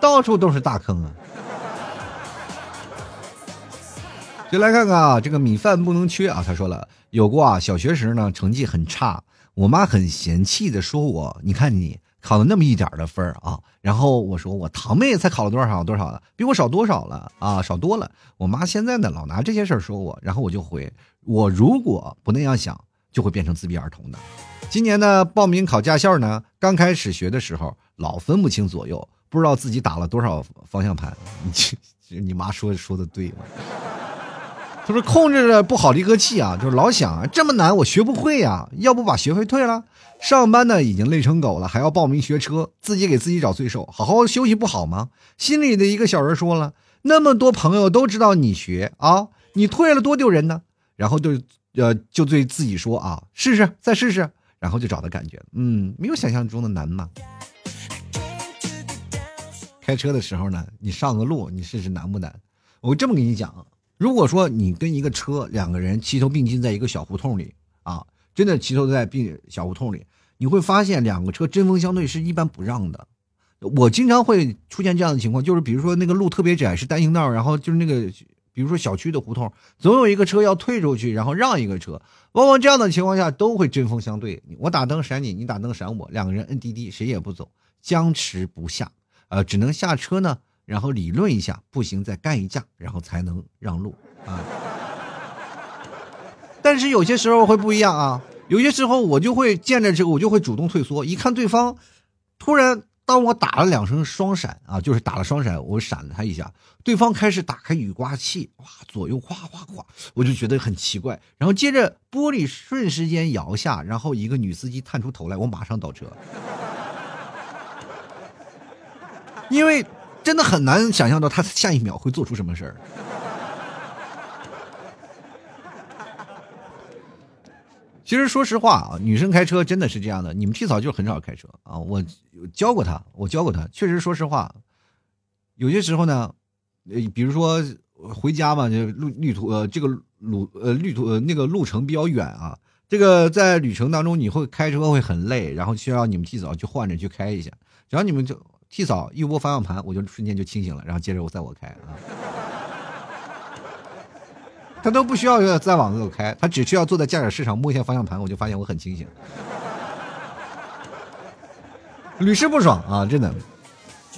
到处都是大坑啊！就来看看啊，这个米饭不能缺啊。他说了，有过啊，小学时呢成绩很差。我妈很嫌弃的说：“我，你看你考了那么一点的分啊。”然后我说：“我堂妹才考了多少多少了，比我少多少了啊，少多了。”我妈现在呢，老拿这些事儿说我，然后我就回：“我如果不那样想，就会变成自闭儿童的。”今年呢，报名考驾校呢，刚开始学的时候，老分不清左右，不知道自己打了多少方向盘。你你妈说说的对吗？他说：“控制着不好离合器啊，就是老想啊，这么难我学不会呀，要不把学费退了？上班呢已经累成狗了，还要报名学车，自己给自己找罪受，好好休息不好吗？心里的一个小人说了，那么多朋友都知道你学啊，你退了多丢人呢。然后就呃就对自己说啊，试试再试试，然后就找到感觉，嗯，没有想象中的难嘛。开车的时候呢，你上个路，你试试难不难？我这么跟你讲。”如果说你跟一个车两个人齐头并进在一个小胡同里啊，真的齐头在并小胡同里，你会发现两个车针锋相对是一般不让的。我经常会出现这样的情况，就是比如说那个路特别窄是单行道，然后就是那个比如说小区的胡同，总有一个车要退出去，然后让一个车。往往这样的情况下都会针锋相对，我打灯闪你，你打灯闪我，两个人摁滴滴谁也不走，僵持不下，呃，只能下车呢。然后理论一下，不行再干一架，然后才能让路啊。但是有些时候会不一样啊，有些时候我就会见着这个，我就会主动退缩。一看对方突然当我打了两声双闪啊，就是打了双闪，我闪了他一下，对方开始打开雨刮器，哇，左右哗哗哗，我就觉得很奇怪。然后接着玻璃瞬时间摇下，然后一个女司机探出头来，我马上倒车，因为。真的很难想象到他下一秒会做出什么事儿。其实说实话啊，女生开车真的是这样的。你们替嫂就很少开车啊，我教过她，我教过她。确实，说实话，有些时候呢，比如说回家嘛，就路旅途呃这个路呃旅途那个路程比较远啊，这个在旅程当中你会开车会很累，然后需要你们替嫂去换着去开一下，只要你们就替嫂一握方向盘，我就瞬间就清醒了，然后接着我再我开啊。他都不需要再往后开，他只需要坐在驾驶室上摸一下方向盘，我就发现我很清醒，屡试不爽啊！真的，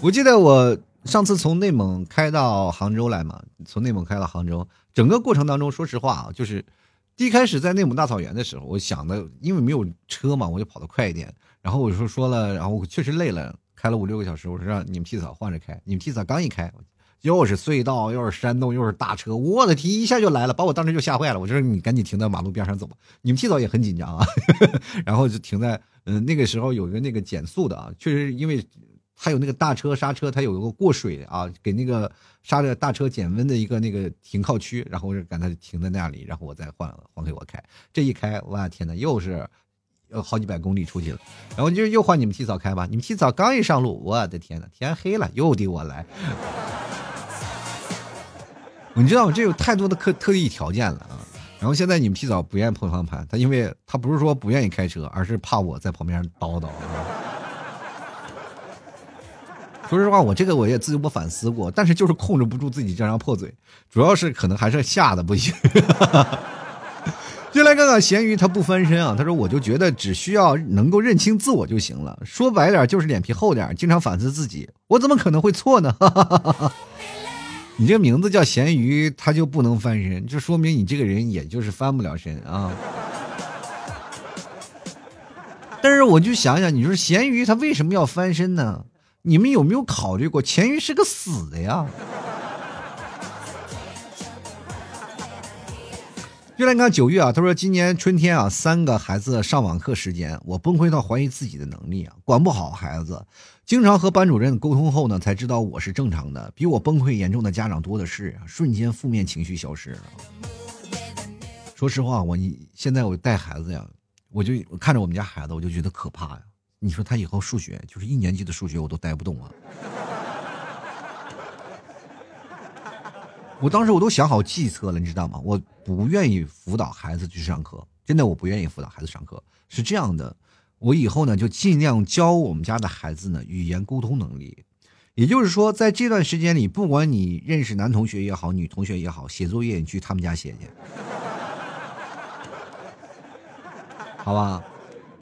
我记得我上次从内蒙开到杭州来嘛，从内蒙开到杭州，整个过程当中，说实话啊，就是第一开始在内蒙大草原的时候，我想的，因为没有车嘛，我就跑得快一点，然后我说说了，然后我确实累了，开了五六个小时，我说让你们替嫂换着开，你们替嫂刚一开。又是隧道，又是山洞，又是大车，我的天，一下就来了，把我当时就吓坏了。我说你赶紧停在马路边上走吧。你们提早也很紧张啊，然后就停在嗯那个时候有一个那个减速的啊，确实因为它有那个大车刹车，它有一个过水啊，给那个刹着大车减温的一个那个停靠区，然后我就赶它停在那里，然后我再换换给我开。这一开，我的天呐，又是有好几百公里出去了。然后就又换你们提早开吧。你们提早刚一上路，我的天呐，天黑了，又得我来。你知道这有太多的特特异条件了啊！然后现在你们提早不愿意碰方向盘，他因为他不是说不愿意开车，而是怕我在旁边叨叨。说实话，我这个我也自己我反思过，但是就是控制不住自己这张破嘴，主要是可能还是吓得不行。就来看看咸鱼，他不翻身啊！他说：“我就觉得只需要能够认清自我就行了。说白点就是脸皮厚点经常反思自己，我怎么可能会错呢？” 你这个名字叫咸鱼，他就不能翻身，就说明你这个人也就是翻不了身啊。但是我就想想，你说咸鱼他为什么要翻身呢？你们有没有考虑过，咸鱼是个死的呀？就来你看九月啊，他说今年春天啊，三个孩子上网课时间，我崩溃到怀疑自己的能力啊，管不好孩子。经常和班主任沟通后呢，才知道我是正常的。比我崩溃严重的家长多的是啊，瞬间负面情绪消失了。说实话，我你现在我带孩子呀，我就看着我们家孩子，我就觉得可怕呀。你说他以后数学就是一年级的数学，我都带不动啊。我当时我都想好计策了，你知道吗？我不愿意辅导孩子去上课，真的我不愿意辅导孩子上课。是这样的。我以后呢，就尽量教我们家的孩子呢语言沟通能力，也就是说，在这段时间里，不管你认识男同学也好，女同学也好，写作业你去他们家写去，好吧？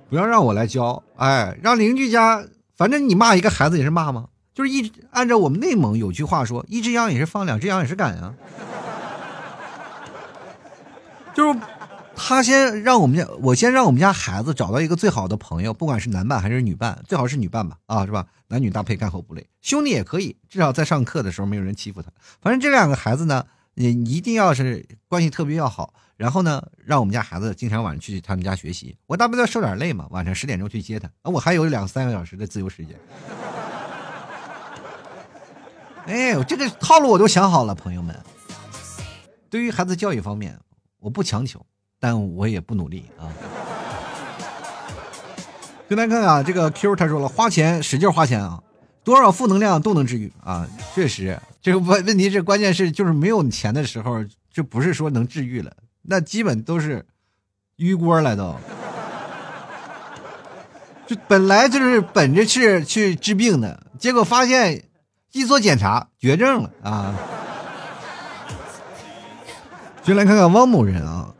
不要让我来教，哎，让邻居家，反正你骂一个孩子也是骂吗？就是一按照我们内蒙有句话说，一只羊也是放，两只羊也是赶啊，就是。他先让我们家，我先让我们家孩子找到一个最好的朋友，不管是男伴还是女伴，最好是女伴吧，啊，是吧？男女搭配，干活不累。兄弟也可以，至少在上课的时候没有人欺负他。反正这两个孩子呢，你一定要是关系特别要好。然后呢，让我们家孩子经常晚上去他们家学习，我大不了受点累嘛，晚上十点钟去接他，啊，我还有两三个小时的自由时间。哎，这个套路我都想好了，朋友们。对于孩子教育方面，我不强求。但我也不努力啊！就来看啊，这个 Q 他说了，花钱使劲花钱啊，多少负能量都能治愈啊！确实，这个问问题是关键是就是没有钱的时候，就不是说能治愈了，那基本都是淤锅了都。就本来就是本着是去治病的，结果发现一做检查绝症了啊！就来看看汪某人啊。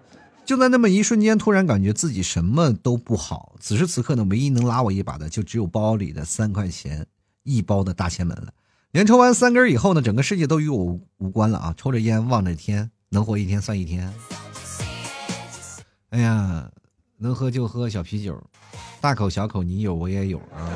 就在那么一瞬间，突然感觉自己什么都不好。此时此刻呢，唯一能拉我一把的，就只有包里的三块钱一包的大前门了。连抽完三根以后呢，整个世界都与我无关了啊！抽着烟，望着天，能活一天算一天。哎呀，能喝就喝小啤酒，大口小口，你有我也有啊。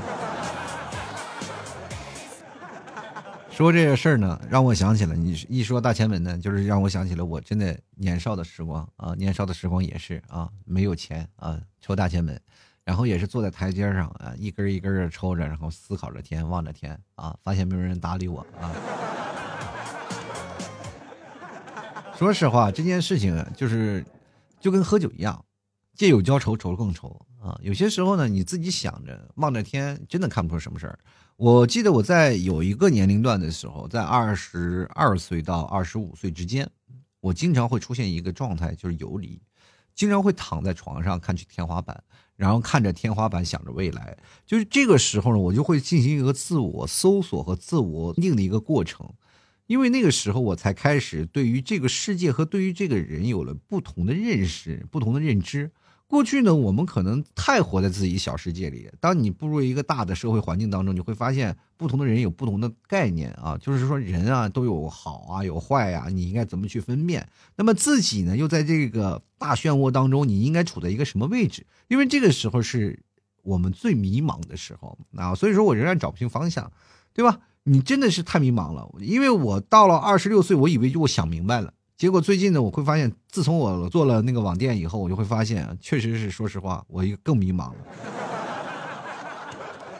说这个事儿呢，让我想起了你一说大前门呢，就是让我想起了我真的年少的时光啊，年少的时光也是啊，没有钱啊，抽大前门，然后也是坐在台阶上啊，一根一根的抽着，然后思考着天，望着天啊，发现没有人搭理我啊。说实话，这件事情就是就跟喝酒一样，借酒浇愁，愁更愁啊。有些时候呢，你自己想着望着天，真的看不出什么事儿。我记得我在有一个年龄段的时候，在二十二岁到二十五岁之间，我经常会出现一个状态，就是游离，经常会躺在床上看去天花板，然后看着天花板想着未来。就是这个时候呢，我就会进行一个自我搜索和自我定的一个过程。因为那个时候，我才开始对于这个世界和对于这个人有了不同的认识、不同的认知。过去呢，我们可能太活在自己小世界里。当你步入一个大的社会环境当中，你会发现不同的人有不同的概念啊，就是说人啊都有好啊有坏呀，你应该怎么去分辨？那么自己呢，又在这个大漩涡当中，你应该处在一个什么位置？因为这个时候是我们最迷茫的时候啊，所以说我仍然找不清方向，对吧？你真的是太迷茫了，因为我到了二十六岁，我以为就我想明白了，结果最近呢，我会发现，自从我做了那个网店以后，我就会发现，确实是，说实话，我更迷茫了。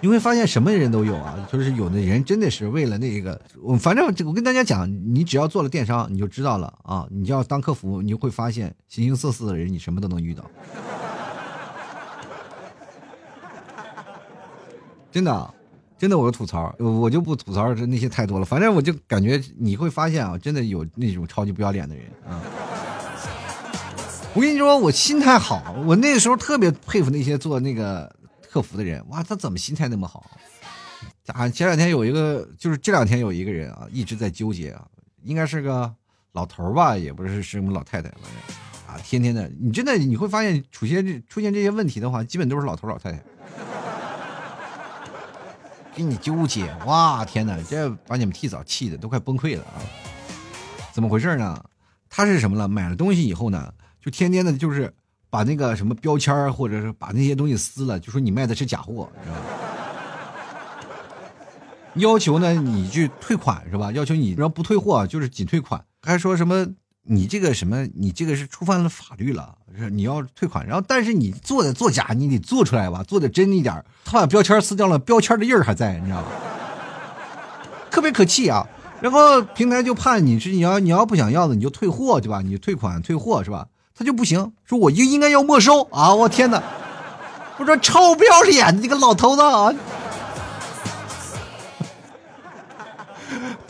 你会发现什么人都有啊，就是有的人真的是为了那个，我反正我跟大家讲，你只要做了电商，你就知道了啊，你就要当客服，你就会发现形形色色的人，你什么都能遇到，真的。真的，我吐槽，我就不吐槽这那些太多了。反正我就感觉你会发现啊，真的有那种超级不要脸的人啊。我跟你说，我心态好，我那个时候特别佩服那些做那个客服的人。哇，他怎么心态那么好？啊，前两天有一个，就是这两天有一个人啊，一直在纠结啊，应该是个老头吧，也不是是什么老太太，反正啊，天天的，你真的你会发现出现这出现这些问题的话，基本都是老头老太太。给你纠结哇！天哪，这把你们替嫂气的都快崩溃了啊！怎么回事呢？他是什么了？买了东西以后呢，就天天的，就是把那个什么标签或者是把那些东西撕了，就说你卖的是假货，是吧？要求呢，你去退款是吧？要求你要不退货就是仅退款，还说什么？你这个什么？你这个是触犯了法律了，是你要退款。然后，但是你做的作假，你得做出来吧，做的真一点。他把标签撕掉了，标签的印儿还在，你知道吧？特别可气啊！然后平台就判你是你要你要不想要的，你就退货对吧？你退款退货是吧？他就不行，说我就应该要没收啊！我天哪！我说臭不要脸的这个老头子啊！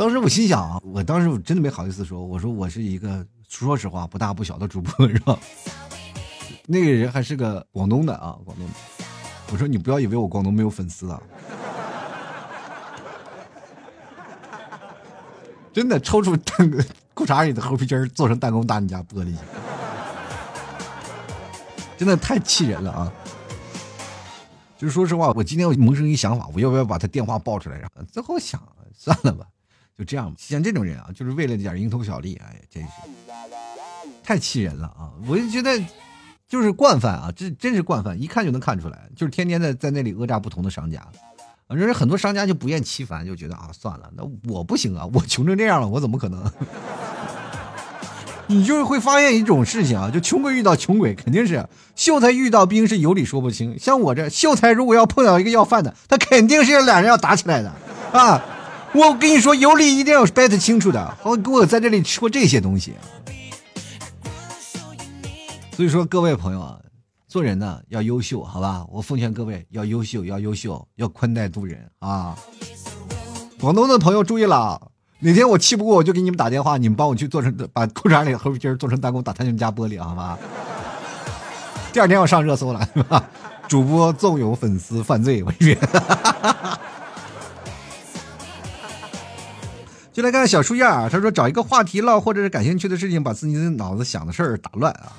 当时我心想啊，我当时我真的没好意思说，我说我是一个说实话不大不小的主播是吧？那个人还是个广东的啊，广东的。我说你不要以为我广东没有粉丝啊，真的抽出蛋裤衩里的猴皮筋做成弹弓打你家玻璃去，真的太气人了啊！就是说实话，我今天我萌生一想法，我要不要把他电话报出来？然后最后想算了吧。就这样像这种人啊，就是为了点蝇头小利，哎呀，真是太气人了啊！我就觉得就是惯犯啊，这真是惯犯，一看就能看出来，就是天天的在那里讹诈不同的商家。反正很多商家就不厌其烦，就觉得啊，算了，那我不行啊，我穷成这样了，我怎么可能？你就是会发现一种事情啊，就穷鬼遇到穷鬼，肯定是秀才遇到兵是有理说不清。像我这秀才，如果要碰到一个要饭的，他肯定是两人要打起来的啊。我跟你说，有理一定要掰得清楚的。好，给我在这里吃过这些东西。所以说，各位朋友啊，做人呢要优秀，好吧？我奉劝各位要优秀，要优秀，要宽待度人啊。广东的朋友注意了，哪天我气不过，我就给你们打电话，你们帮我去做成，把裤衩里的猴皮筋做成弹弓打他们家玻璃，好吧？第二天我上热搜了，主播纵有粉丝犯罪，我晕。就来看看小树叶啊，他说找一个话题唠，或者是感兴趣的事情，把自己的脑子想的事儿打乱啊。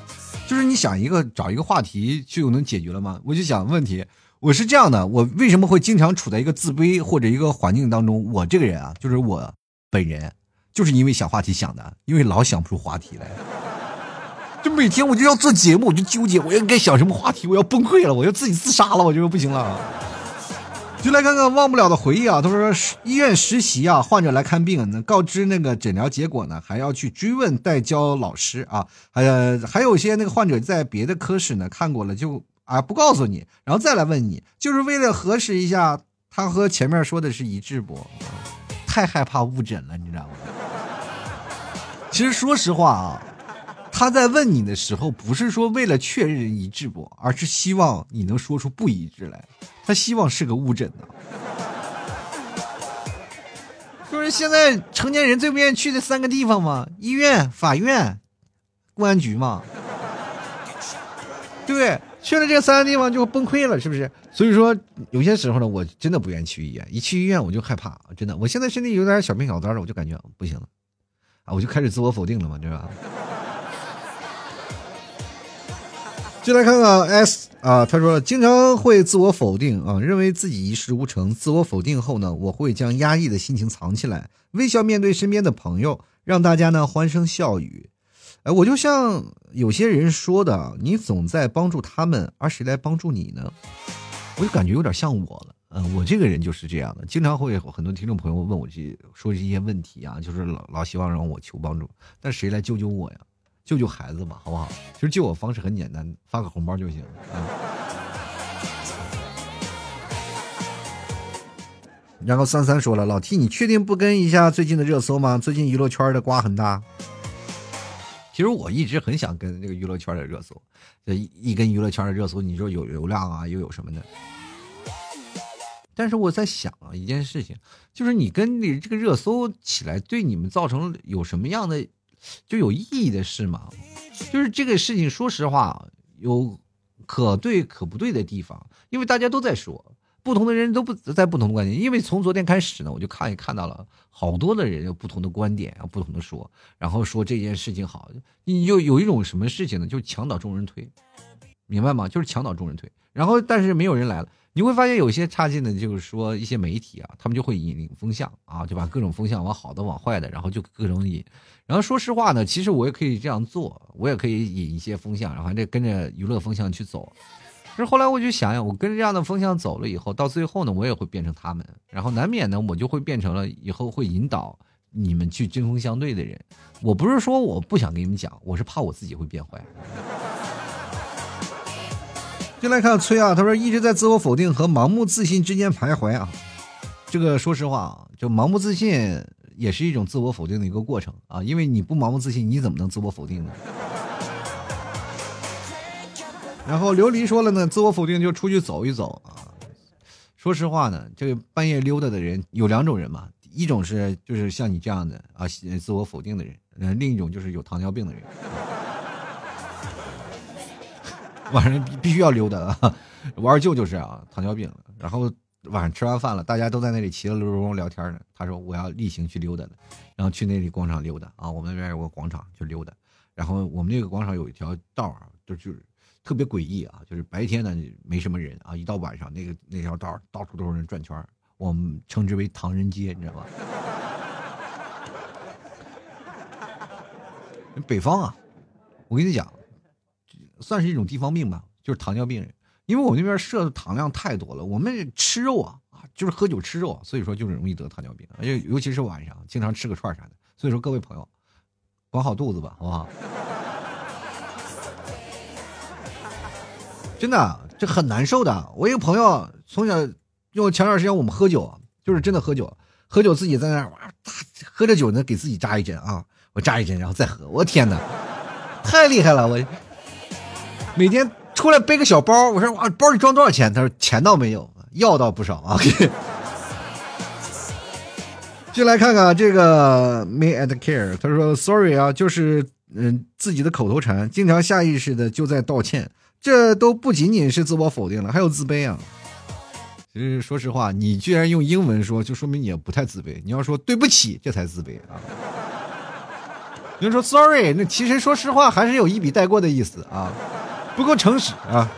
就是你想一个找一个话题就能解决了吗？我就想问题，我是这样的，我为什么会经常处在一个自卑或者一个环境当中？我这个人啊，就是我本人，就是因为想话题想的，因为老想不出话题来，就每天我就要做节目，我就纠结我应该想什么话题，我要崩溃了，我要自己自杀了，我就不行了。就来看看忘不了的回忆啊！他说医院实习啊，患者来看病呢，告知那个诊疗结果呢，还要去追问代教老师啊。还呃，还有些那个患者在别的科室呢看过了，就啊不告诉你，然后再来问你，就是为了核实一下他和前面说的是一致不？太害怕误诊了，你知道吗？其实说实话啊，他在问你的时候，不是说为了确认一致不，而是希望你能说出不一致来。他希望是个误诊呢。就是现在成年人最不愿意去的三个地方嘛：医院、法院、公安局嘛。对？去了这三个地方就崩溃了，是不是？所以说，有些时候呢，我真的不愿意去医院。一去医院我就害怕，真的。我现在身体有点小病小灾的，我就感觉不行了，啊，我就开始自我否定了嘛，对吧？就来看看 S 啊，他说经常会自我否定啊，认为自己一事无成。自我否定后呢，我会将压抑的心情藏起来，微笑面对身边的朋友，让大家呢欢声笑语。哎，我就像有些人说的，你总在帮助他们，而谁来帮助你呢？我就感觉有点像我了。嗯，我这个人就是这样的，经常会有很多听众朋友问我这说这些问题啊，就是老老希望让我求帮助，但谁来救救我呀？救救孩子吧，好不好？其实救我方式很简单，发个红包就行啊。然后三三说了，老 T，你确定不跟一下最近的热搜吗？最近娱乐圈的瓜很大。其实我一直很想跟这个娱乐圈的热搜，这一跟娱乐圈的热搜，你说有流量啊，又有什么的？但是我在想啊，一件事情，就是你跟你这个热搜起来，对你们造成有什么样的就有意义的事吗？就是这个事情，说实话，有可对可不对的地方，因为大家都在说。不同的人都不在不同的观点，因为从昨天开始呢，我就看也看到了好多的人有不同的观点啊，不同的说，然后说这件事情好，你就有一种什么事情呢？就是墙倒众人推，明白吗？就是墙倒众人推，然后但是没有人来了，你会发现有些差劲的，就是说一些媒体啊，他们就会引领风向啊，就把各种风向往好的往坏的，然后就各种引。然后说实话呢，其实我也可以这样做，我也可以引一些风向，然后这跟着娱乐风向去走。是后来我就想想，我跟着这样的风向走了以后，到最后呢，我也会变成他们，然后难免呢，我就会变成了以后会引导你们去针锋相对的人。我不是说我不想跟你们讲，我是怕我自己会变坏。进来看崔啊，他说一直在自我否定和盲目自信之间徘徊啊。这个说实话啊，就盲目自信也是一种自我否定的一个过程啊，因为你不盲目自信，你怎么能自我否定呢？然后琉璃说了呢，自我否定就出去走一走啊。说实话呢，这个半夜溜达的人有两种人嘛，一种是就是像你这样的啊，自我否定的人，呃，另一种就是有糖尿病的人，晚上必须要溜达啊。我二舅就是啊，糖尿病，然后晚上吃完饭了，大家都在那里其乐融融聊天呢，他说我要例行去溜达的，然后去那里广场溜达啊，我们那边有个广场去溜达，然后我们那个广场有一条道啊，就就是。特别诡异啊！就是白天呢没什么人啊，一到晚上那个那条道到处都是人转圈我们称之为唐人街，你知道吗？北方啊，我跟你讲，算是一种地方病吧，就是糖尿病人，因为我们那边摄的糖量太多了，我们吃肉啊啊，就是喝酒吃肉，所以说就是容易得糖尿病，而且尤其是晚上经常吃个串啥的，所以说各位朋友，管好肚子吧，好不好？真的，这很难受的。我一个朋友从小，因为前段时间我们喝酒，就是真的喝酒，喝酒自己在那哇，喝着酒呢，给自己扎一针啊，我扎一针，然后再喝。我天哪，太厉害了！我 每天出来背个小包，我说哇，包里装多少钱？他说钱倒没有，药倒不少啊。就来看看这个 me and care，他说 sorry 啊，就是嗯自己的口头禅，经常下意识的就在道歉。这都不仅仅是自我否定了，还有自卑啊！其实说实话，你居然用英文说，就说明你也不太自卑。你要说对不起，这才自卑啊！你说 sorry，那其实说实话还是有一笔带过的意思啊，不够诚实啊，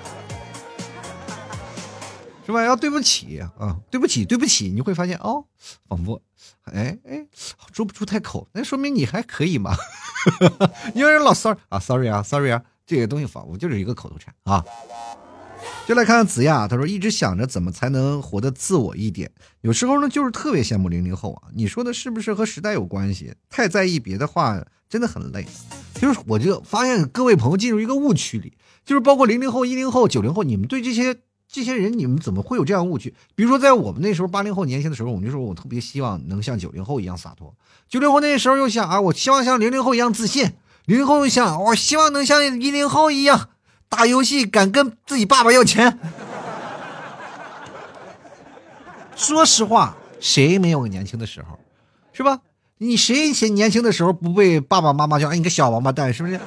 是吧？要对不起啊，对不起，对不起，你会发现哦，仿佛，哎哎，说不出太口，那说明你还可以嘛。你要是老 sorry 啊，sorry 啊，sorry 啊。这些东西仿佛就是一个口头禅啊！就来看看子亚，他说一直想着怎么才能活得自我一点。有时候呢，就是特别羡慕零零后啊。你说的是不是和时代有关系？太在意别的话真的很累。就是我就发现各位朋友进入一个误区里，就是包括零零后、一零后、九零后，你们对这些这些人，你们怎么会有这样误区？比如说在我们那时候八零后年轻的时候，我们就说我特别希望能像九零后一样洒脱。九零后那时候又想啊，我希望像零零后一样自信。零零后又想，我希望能像一零后一样打游戏，敢跟自己爸爸要钱。说实话，谁没有个年轻的时候，是吧？你谁前年轻的时候不被爸爸妈妈叫？哎，你个小王八蛋，是不是？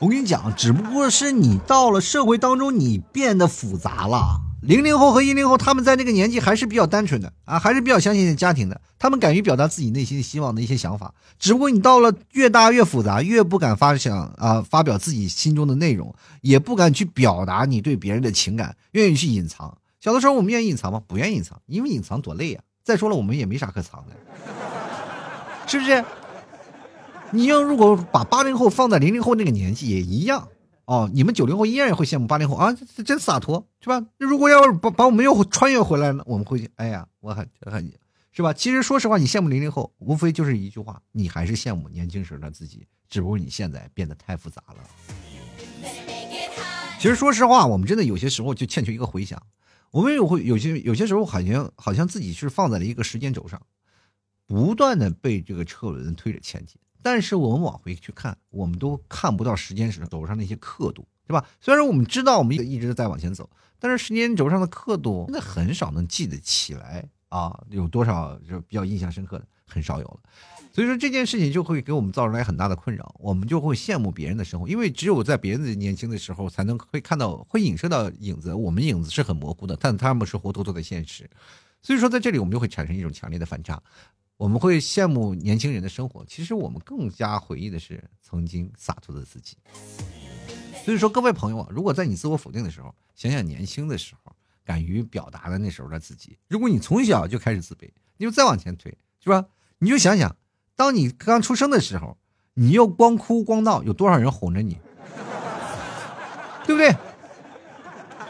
我跟你讲，只不过是你到了社会当中，你变得复杂了。零零后和一零后，他们在那个年纪还是比较单纯的啊，还是比较相信家庭的。他们敢于表达自己内心希望的一些想法。只不过你到了越大越复杂，越不敢发想啊，发表自己心中的内容，也不敢去表达你对别人的情感，愿意去隐藏。小的时候我们愿意隐藏吗？不愿意隐藏，因为隐藏多累啊。再说了，我们也没啥可藏的，是不是？你要如果把八零后放在零零后那个年纪也一样。哦，你们九零后依然也会羡慕八零后啊，真洒脱，是吧？那如果要是把把我们又穿越回来呢，我们会，哎呀，我很很，是吧？其实说实话，你羡慕零零后，无非就是一句话，你还是羡慕年轻时的自己，只不过你现在变得太复杂了。其实说实话，我们真的有些时候就欠缺一个回想，我们有会有些有些时候好像好像自己是放在了一个时间轴上，不断的被这个车轮推着前进。但是我们往回去看，我们都看不到时间轴走上那些刻度，对吧？虽然我们知道我们一直在往前走，但是时间轴上的刻度真的很少能记得起来啊！有多少就比较印象深刻的，很少有了。所以说这件事情就会给我们造成来很大的困扰，我们就会羡慕别人的生活，因为只有在别人的年轻的时候，才能会看到，会影射到影子。我们影子是很模糊的，但他们是活脱脱的现实。所以说在这里，我们就会产生一种强烈的反差。我们会羡慕年轻人的生活，其实我们更加回忆的是曾经洒脱的自己。所以说，各位朋友啊，如果在你自我否定的时候，想想年轻的时候，敢于表达的那时候的自己。如果你从小就开始自卑，你就再往前推，是吧？你就想想，当你刚出生的时候，你又光哭光闹，有多少人哄着你，对不对？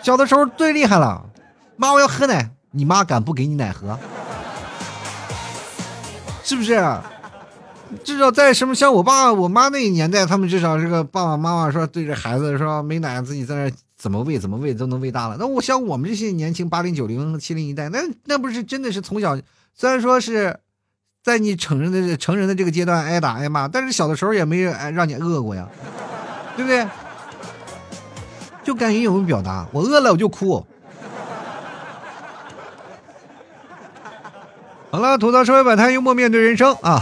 小的时候最厉害了，妈，我要喝奶，你妈敢不给你奶喝？是不是？至少在什么像我爸我妈那个年代，他们至少这个爸爸妈妈说对着孩子说没奶自己在那怎么喂怎么喂都能喂大了。那我像我们这些年轻八零九零七零一代，那那不是真的是从小虽然说是在你成人的成人的这个阶段挨打挨骂，但是小的时候也没让你饿过呀，对不对？就敢于勇于表达，我饿了我就哭。好了，吐槽社会百态，幽默面对人生啊！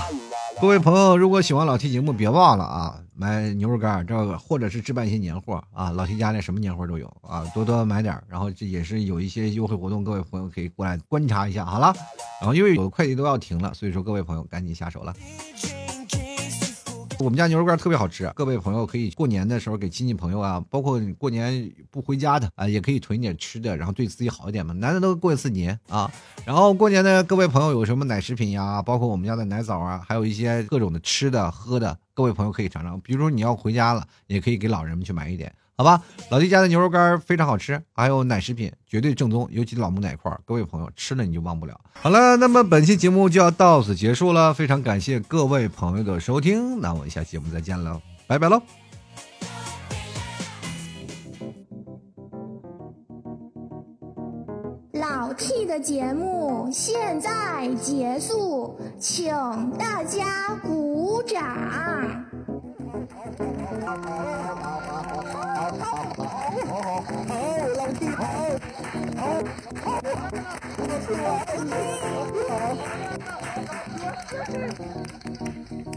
各位朋友，如果喜欢老 T 节目，别忘了啊，买牛肉干这个，或者是置办一些年货啊，老 T 家里什么年货都有啊，多多买点然后这也是有一些优惠活动，各位朋友可以过来观察一下。好了，然后因为有的快递都要停了，所以说各位朋友赶紧下手了。我们家牛肉干特别好吃，各位朋友可以过年的时候给亲戚朋友啊，包括过年不回家的啊，也可以囤一点吃的，然后对自己好一点嘛。难得都过一次年啊，然后过年的各位朋友有什么奶食品呀，包括我们家的奶枣啊，还有一些各种的吃的喝的，各位朋友可以尝尝。比如说你要回家了，也可以给老人们去买一点。好吧，老弟家的牛肉干非常好吃，还有奶食品绝对正宗，尤其老母奶块，各位朋友吃了你就忘不了。好了，那么本期节目就要到此结束了，非常感谢各位朋友的收听，那我们下期节目再见了，拜拜喽。老 T 的节目现在结束，请大家鼓掌。好，好，好，好，好，好，老弟，好，好，好，老弟，好，你好，老弟